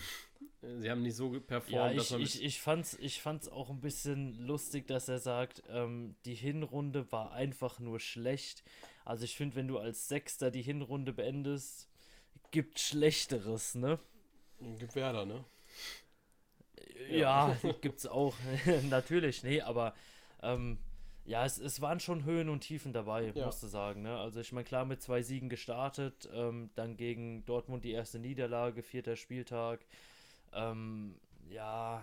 sie haben nicht so Ja, performt, dass ich, man ich, ich, fand's, ich fand's auch ein bisschen lustig, dass er sagt, ähm, die Hinrunde war einfach nur schlecht. Also ich finde, wenn du als Sechster die Hinrunde beendest, gibt Schlechteres, ne? gibt Werder, ne? Ja, gibt's auch. Natürlich, nee, aber ähm, ja, es, es waren schon Höhen und Tiefen dabei, Ja. musst du sagen. Ne? Also ich meine, klar mit zwei Siegen gestartet, ähm, dann gegen Dortmund die erste Niederlage, vierter Spieltag. Ähm, ja,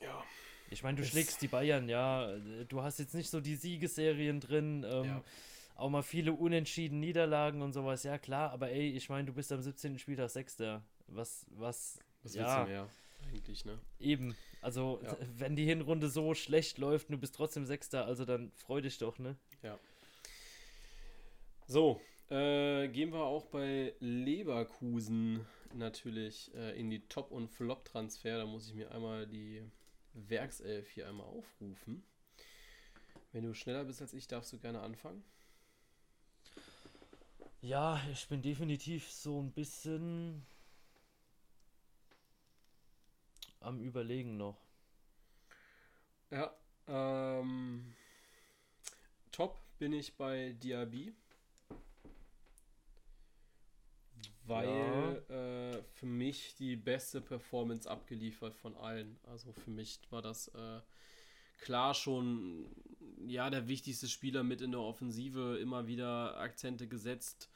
Ja. ich meine, du Es- schlägst die Bayern, ja. Du hast jetzt nicht so die Siegesserien drin. Ähm, Ja. Auch mal viele unentschieden Niederlagen und sowas, ja klar, aber ey, ich meine, du bist am 17. Spieltag Sechster. Was, was Was Ja. willst du mehr? Eigentlich, ne? Eben. Also, Ja. wenn die Hinrunde so schlecht läuft und du bist trotzdem Sechster, also dann freu dich doch, ne? So, äh, gehen wir auch bei Leverkusen natürlich äh, in die Top- und Flop-Transfer. Da muss ich mir einmal die Werkself hier einmal aufrufen. Wenn du schneller bist als ich, darfst du gerne anfangen. Ja, ich bin definitiv so ein bisschen am Überlegen noch. Ja, ähm, top bin ich bei Diaby. Weil äh, für mich die beste Performance abgeliefert von allen. Also für mich war das äh, klar schon ja der wichtigste Spieler mit in der Offensive, immer wieder Akzente gesetzt.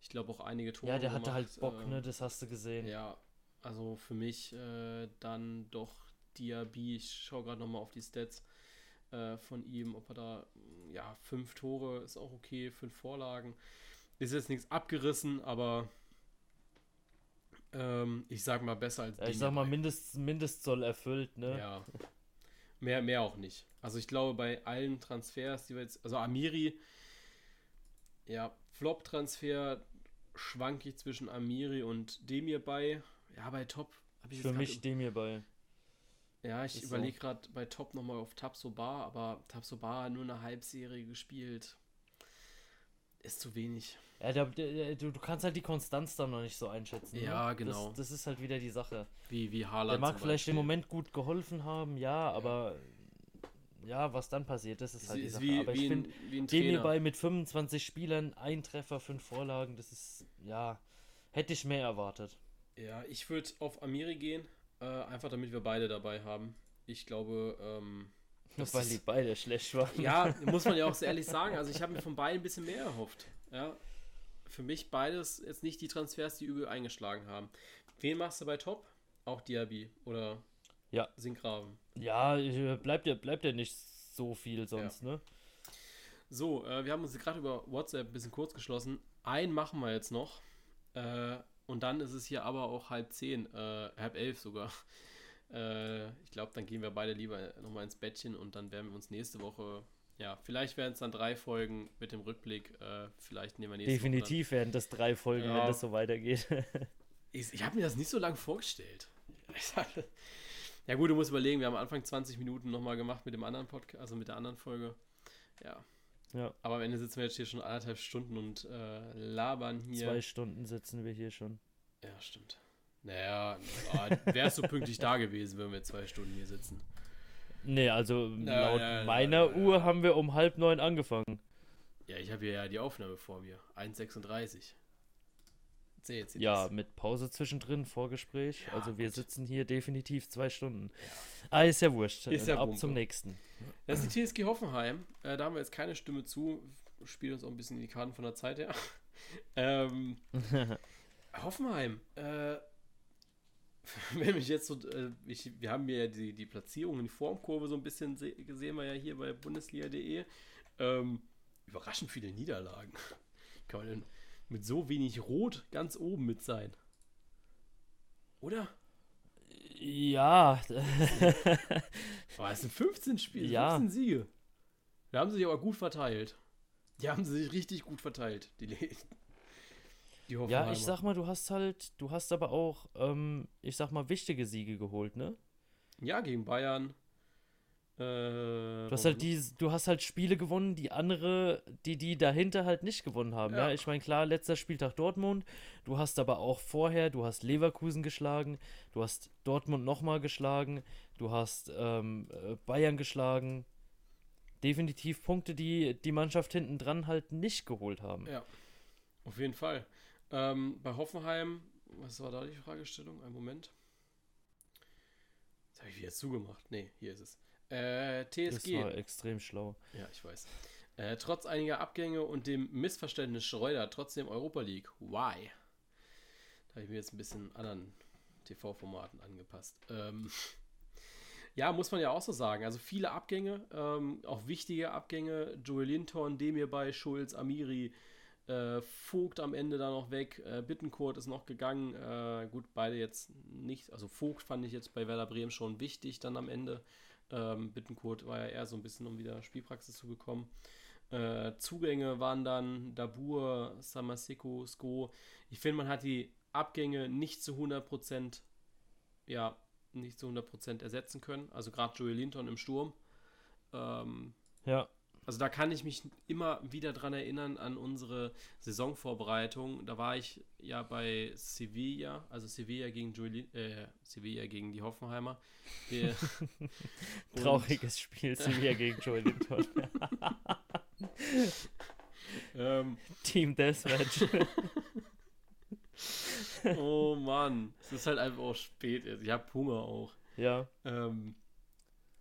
Ich glaube auch einige Tore. Ja, der hatte gemacht. halt Bock, ähm, ne? Das hast du gesehen. ja, also für mich äh, dann doch Diaby. Ich schaue gerade nochmal auf die Stats äh, von ihm, ob er da, ja, fünf Tore ist auch okay, fünf Vorlagen. Ist jetzt nichts abgerissen, aber ähm, ich sag mal besser als Ja, ich sag mal. Mindest, Mindestzoll erfüllt, ne? Ja. Mehr, mehr auch nicht. Also ich glaube, bei allen Transfers, die wir jetzt, also Amiri, ja, Flop-Transfer schwanke ich zwischen Amiri und Demir bei. Ja, bei Top habe ich Für mich dem hierbei. ja, ich Ist so. überlege gerade bei Top nochmal auf Tabsoba, aber Tabsoba hat nur eine Halbserie gespielt. Ist zu wenig. Ja, der, der, der, du, du kannst halt die Konstanz dann noch nicht so einschätzen. ne? Ja, genau. Das, das ist halt wieder die Sache. Wie, wie Der Haaland. mag zum vielleicht im Moment gut geholfen haben, ja, aber ja, was dann passiert, das ist Ist, halt die ist Sache. wie, aber ich finde, ein, wie ein dem Trainer. hierbei mit 25 Spielern, ein Treffer, fünf Vorlagen, das ist, ja, hätte ich mehr erwartet. Ja, ich würde auf Amiri gehen, äh, einfach damit wir beide dabei haben. Ich glaube, ähm, Das weil die beide schlecht waren. ja, muss man ja auch so ehrlich sagen. Also ich habe mir von beiden ein bisschen mehr erhofft. Ja, für mich beides jetzt nicht die Transfers, die übel eingeschlagen haben. Wen machst du bei Top? Auch Diaby oder Ja. Sinkgraven. Ja, äh, bleibt ja, bleibt ja nicht so viel sonst, ne? So, äh, wir haben uns gerade über WhatsApp ein bisschen kurz geschlossen. Einen machen wir jetzt noch. Äh, und dann ist es hier aber auch halb zehn, äh, halb elf sogar. Äh, ich glaube, dann gehen wir beide lieber nochmal ins Bettchen und dann werden wir uns nächste Woche, ja, vielleicht werden es dann drei Folgen mit dem Rückblick. Äh, vielleicht nehmen wir nächste Definitiv werden das drei Folgen, Ja. wenn das so weitergeht. Ich, ich habe mir das nicht so lange vorgestellt. Sag- ja, gut, du musst überlegen, wir haben am Anfang 20 Minuten nochmal gemacht mit dem anderen Podcast, also mit der anderen Folge. Ja. ja, Aber am Ende sitzen wir jetzt hier schon anderthalb Stunden und äh, labern hier. zwei Stunden sitzen wir hier schon. Ja, stimmt. Naja, ah, wärst du pünktlich da gewesen, wenn wir zwei Stunden hier sitzen. Nee, also Na, laut ja, ja, meiner ja, Uhr ja. haben wir um halb neun angefangen. Ja, ich habe hier ja die Aufnahme vor mir. 1,36. Sehe jetzt Ja, das. mit Pause zwischendrin, Vorgespräch. Ja, also wir gut. sitzen hier definitiv zwei Stunden. Ah, ist ja wurscht. Ist ja Ab zum nächsten. Das ist die TSG Hoffenheim. Äh, da haben wir jetzt keine Stimme zu. Spielt uns auch ein bisschen in die Karten von der Zeit her. ähm, Hoffenheim. Äh, wenn mich jetzt so. Äh, ich, wir haben ja die, die Platzierung in die Formkurve so ein bisschen se gesehen, wir ja hier bei Bundesliga.de. Ähm, überraschend viele Niederlagen. Kann man denn mit so wenig Rot ganz oben mit sein? Oder? ja, Aber es sind 15 Spiele, Ja. 15 Siege. Da haben sie sich aber gut verteilt. Die haben sie sich richtig gut verteilt, die, Die ja, ich sag mal, du hast halt, du hast aber auch, ähm, ich sag mal, wichtige Siege geholt, ne? Ja, gegen Bayern. Äh, Du hast halt die, du hast halt Spiele gewonnen, die andere, die die dahinter halt nicht gewonnen haben. Ja, Ja. ich meine, klar, letzter Spieltag Dortmund. Du hast aber auch vorher, du hast Leverkusen geschlagen, du hast Dortmund nochmal geschlagen, du hast ähm, äh, Bayern geschlagen. Definitiv Punkte, die die Mannschaft hinten dran halt nicht geholt haben. Ja, auf jeden Fall. Ähm, bei Hoffenheim, was war da die Fragestellung? Ein Moment. Das habe ich wieder zugemacht. Nee, hier ist es. Äh, Das TSG. war extrem schlau. Ja, ich weiß. Äh, trotz einiger Abgänge und dem Missverständnis Schreuder trotzdem Europa League. Why? Da habe ich mir jetzt ein bisschen anderen TV-Formaten angepasst. Ähm, ja, muss man ja auch so sagen. Also viele Abgänge, ähm, auch wichtige Abgänge. Joel Linton, Demir bei Schulz, Amiri, Äh, Vogt am Ende da noch weg. Äh, Bittencourt ist noch gegangen. Äh, gut, beide jetzt nicht. Also Vogt fand ich jetzt bei Werder Bremen schon wichtig dann am Ende. Ähm, Bittencourt war ja eher so ein bisschen, um wieder Spielpraxis zu bekommen. Äh, Zugänge waren dann Dabur, Samaseko, Sko. Ich finde, man hat die Abgänge nicht zu 100% ja, nicht zu 100% ersetzen können. Also gerade Joey Linton im Sturm. Ähm, Ja. Also da kann ich mich immer wieder dran erinnern an unsere Saisonvorbereitung. Da war ich ja bei Sevilla, also Sevilla gegen Lin- äh, Sevilla gegen die Hoffenheimer. Wir- Trauriges Spiel, Sevilla gegen Joel Linton. ähm, Team Deathmatch. oh Mann, es ist halt einfach auch spät. jetzt. Ich habe Hunger auch. ja. Ähm,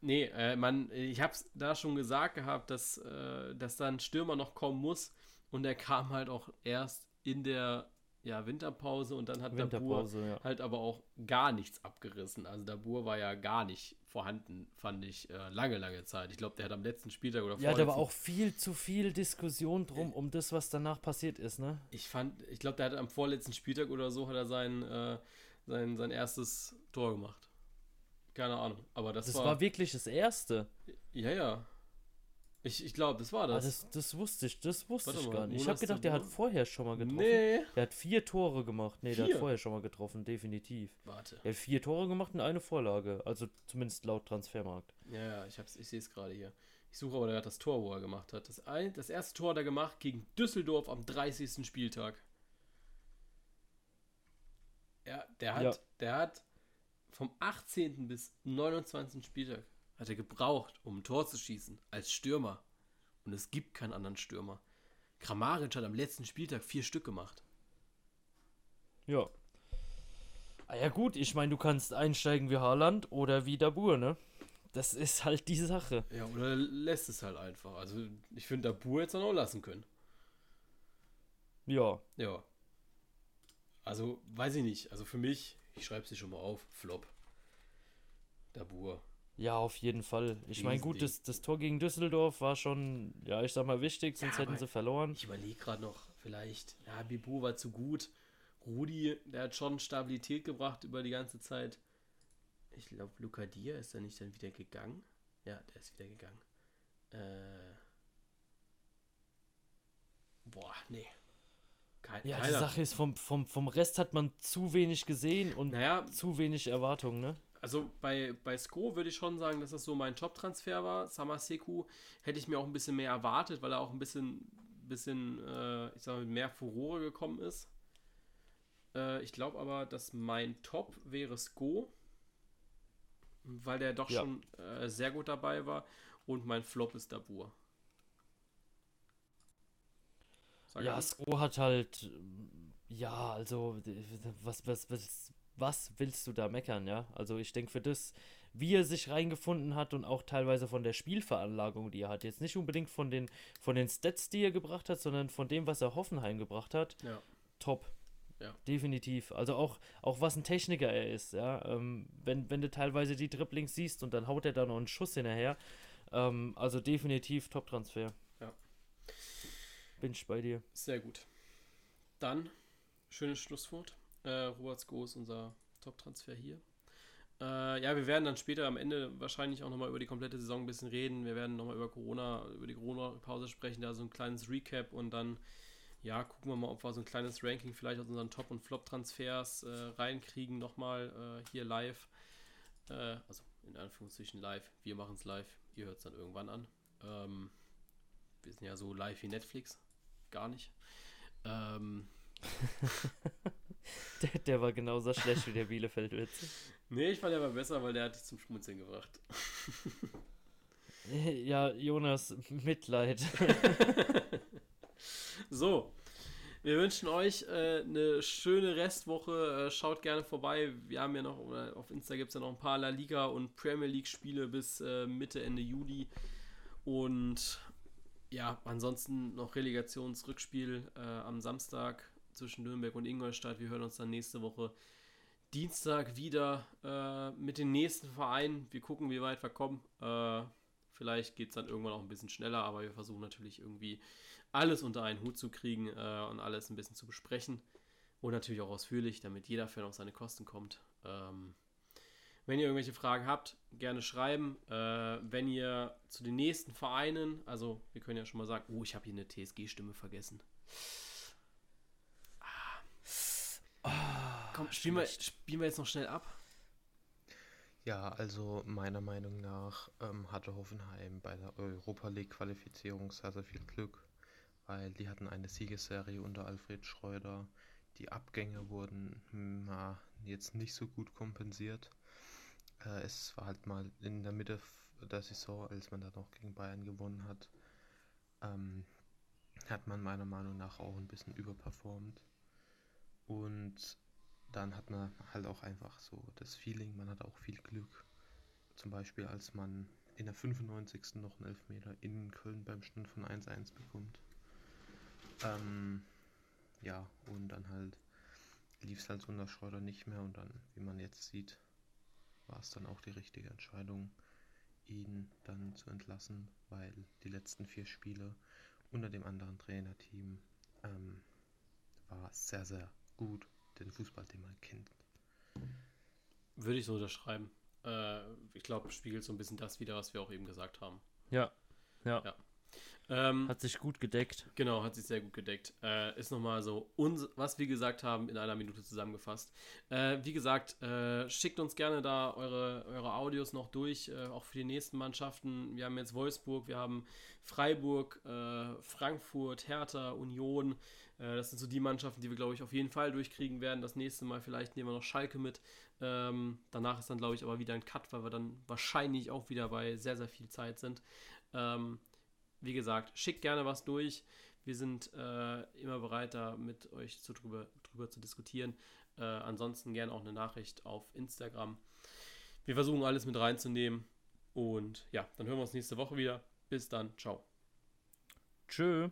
nee, äh, man, ich habe es da schon gesagt gehabt, dass, äh, dass da ein Stürmer noch kommen muss. Und der kam halt auch erst in der ja, Winterpause und dann hat Dabur ja. halt aber auch gar nichts abgerissen. Also Dabur war ja gar nicht vorhanden, fand ich, äh, lange, lange Zeit. Ich glaube, der hat am letzten Spieltag oder Ja, da war vorletzten- auch viel zu viel Diskussion drum, um das, was danach passiert ist, ne? Ich fand, ich glaube, der hat am vorletzten Spieltag oder so hat er sein, äh, sein, sein erstes Tor gemacht. Keine Ahnung, aber das, Das war, war wirklich das Erste. ja, ja. Ich, ich glaube, das war Ah, das. das, das wusste ich, das wusste Warte ich mal, gar nicht. Ich habe gedacht, der hat vorher schon mal getroffen. nee. Der hat vier Tore gemacht. Nee, der Vier? hat vorher schon mal getroffen, definitiv. Warte. Er hat vier Tore gemacht und eine Vorlage. Also zumindest laut Transfermarkt. Ja, ja, ich, hab's- ich sehe es gerade hier. Ich suche aber, der hat das Tor, wo er gemacht hat. Das, ein, das erste Tor hat er gemacht gegen Düsseldorf am 30. Spieltag. Ja, der hat, Ja. der hat vom 18. bis 29. Spieltag hat er gebraucht, um ein Tor zu schießen, als Stürmer. Und es gibt keinen anderen Stürmer. Kramaric hat am letzten Spieltag vier Stück gemacht. Ja. Ah ja gut, ich meine, du kannst einsteigen wie Haaland oder wie Dabur, ne? Das ist halt die Sache. Ja, oder lässt es halt einfach. Also, ich finde, Dabur jetzt auch lassen können. Ja. Ja. Also, weiß ich nicht. Also für mich, ich schreibe sie schon mal auf, Flop. Dabur. Ja, auf jeden Fall. Ich meine, gut, das, das Tor gegen Düsseldorf war schon, ja, ich sag mal, wichtig, sonst Ja, hätten sie verloren. Ich überlege gerade noch, vielleicht, ja, Bibu war zu gut. Rudi, der hat schon Stabilität gebracht über die ganze Zeit. Ich glaube, Luca Dia ist da nicht dann wieder gegangen. Ja, der ist wieder gegangen. Äh. Boah, nee. Kein, Ja, die. Sache ist, vom, vom, vom Rest hat man zu wenig gesehen und Naja, zu wenig Erwartungen, ne? Also bei, bei Sko würde ich schon sagen, dass das so mein Top-Transfer war. Samaseku hätte ich mir auch ein bisschen mehr erwartet, weil er auch ein bisschen, bisschen äh, ich sag mal, mehr Furore gekommen ist. Äh, ich glaube aber, dass mein Top wäre Sko, weil der doch Ja. schon äh, sehr gut dabei war. Und mein Flop ist Dabur. Sag Ja. Sko hat halt, ja, also, was, was, was, was willst du da meckern, ja? Also, ich denke, für das, wie er sich reingefunden hat und auch teilweise von der Spielveranlagung, die er hat, jetzt nicht unbedingt von den, von den Stats, die er gebracht hat, sondern von dem, was er Hoffenheim gebracht hat, Ja. top. Ja. Definitiv. Also auch, auch was ein Techniker er ist, ja. Ähm, wenn, wenn du teilweise die Dribblings siehst und dann haut er da noch einen Schuss hinterher. Ähm, also definitiv Top-Transfer. Bin ich bei dir. Sehr gut. Dann, schönes Schlusswort. Äh, Robert Sko ist unser Top-Transfer hier. Äh, ja, wir werden dann später am Ende wahrscheinlich auch nochmal über die komplette Saison ein bisschen reden. Wir werden nochmal über Corona, über die Corona-Pause sprechen, da so ein kleines Recap und dann, ja, gucken wir mal, ob wir so ein kleines Ranking vielleicht aus unseren Top- und Flop-Transfers äh, reinkriegen, nochmal äh, hier live. Äh, also in Anführungszeichen live. Wir machen es live, ihr hört es dann irgendwann an. Ähm, wir sind ja so live wie Netflix. Gar nicht. Ähm, Der, der war genauso schlecht wie der Bielefeld-Witz. nee, ich fand der war besser, weil der hat dich zum Schmunzeln gebracht. Ja, Jonas, Mitleid. So, wir wünschen euch äh, eine schöne Restwoche. Äh, schaut gerne vorbei. Wir haben ja noch, oder auf Insta gibt es ja noch ein paar La Liga und Premier League Spiele bis äh, Mitte, Ende Juli. Und ja, ansonsten noch Relegationsrückspiel äh, am Samstag zwischen Nürnberg und Ingolstadt. Wir hören uns dann nächste Woche Dienstag wieder äh, mit den nächsten Vereinen. Wir gucken, wie weit wir kommen. Äh, Vielleicht geht es dann irgendwann auch ein bisschen schneller, aber wir versuchen natürlich irgendwie alles unter einen Hut zu kriegen äh, und alles ein bisschen zu besprechen. Und natürlich auch ausführlich, damit jeder Fan auf seine Kosten kommt. Ähm, wenn ihr irgendwelche Fragen habt, gerne schreiben. Äh, wenn ihr zu den nächsten Vereinen, also wir können ja schon mal sagen, oh, ich habe hier eine TSG-Stimme vergessen. Ah. Komm, spielen wir, spielen wir jetzt noch schnell ab. Ja, also meiner Meinung nach ähm, hatte Hoffenheim bei der Europa League Qualifizierung sehr, sehr viel Glück, weil die hatten eine Siegesserie unter Alfred Schreuder. Die Abgänge wurden hm, jetzt nicht so gut kompensiert. Äh, es war halt mal in der Mitte der Saison, als man da noch gegen Bayern gewonnen hat, ähm, hat man meiner Meinung nach auch ein bisschen überperformt. Und dann hat man halt auch einfach so das Feeling, man hat auch viel Glück. Zum Beispiel, als man in der 95. noch einen Elfmeter in Köln beim Stand von 1-1 bekommt. Ähm, ja, und dann halt lief es halt unter Schreuder nicht mehr und dann, wie man jetzt sieht, war es dann auch die richtige Entscheidung, ihn dann zu entlassen, weil die letzten vier Spiele unter dem anderen Trainerteam ähm, war sehr, sehr gut, den Fußball, den man kennt. Würde ich so unterschreiben. Äh, ich glaube, spiegelt so ein bisschen das wieder, was wir auch eben gesagt haben. Ja, ja. ja. Ähm, hat sich gut gedeckt. Genau, hat sich sehr gut gedeckt. Äh, ist nochmal so, uns, was wir gesagt haben, in einer Minute zusammengefasst. Äh, wie gesagt, äh, schickt uns gerne da eure, eure Audios noch durch, äh, auch für die nächsten Mannschaften. Wir haben jetzt Wolfsburg, wir haben Freiburg, äh, Frankfurt, Hertha, Union. Äh, das sind so die Mannschaften, die wir, glaube ich, auf jeden Fall durchkriegen werden. Das nächste Mal vielleicht nehmen wir noch Schalke mit. Ähm, danach ist dann, glaube ich, aber wieder ein Cut, weil wir dann wahrscheinlich auch wieder bei sehr, sehr viel Zeit sind. Ähm, wie gesagt, schickt gerne was durch. Wir sind äh, immer bereit, da mit euch zu, drüber, drüber zu diskutieren. Äh, ansonsten gerne auch eine Nachricht auf Instagram. Wir versuchen alles mit reinzunehmen. Und ja, dann hören wir uns nächste Woche wieder. Bis dann. Ciao. Tschö.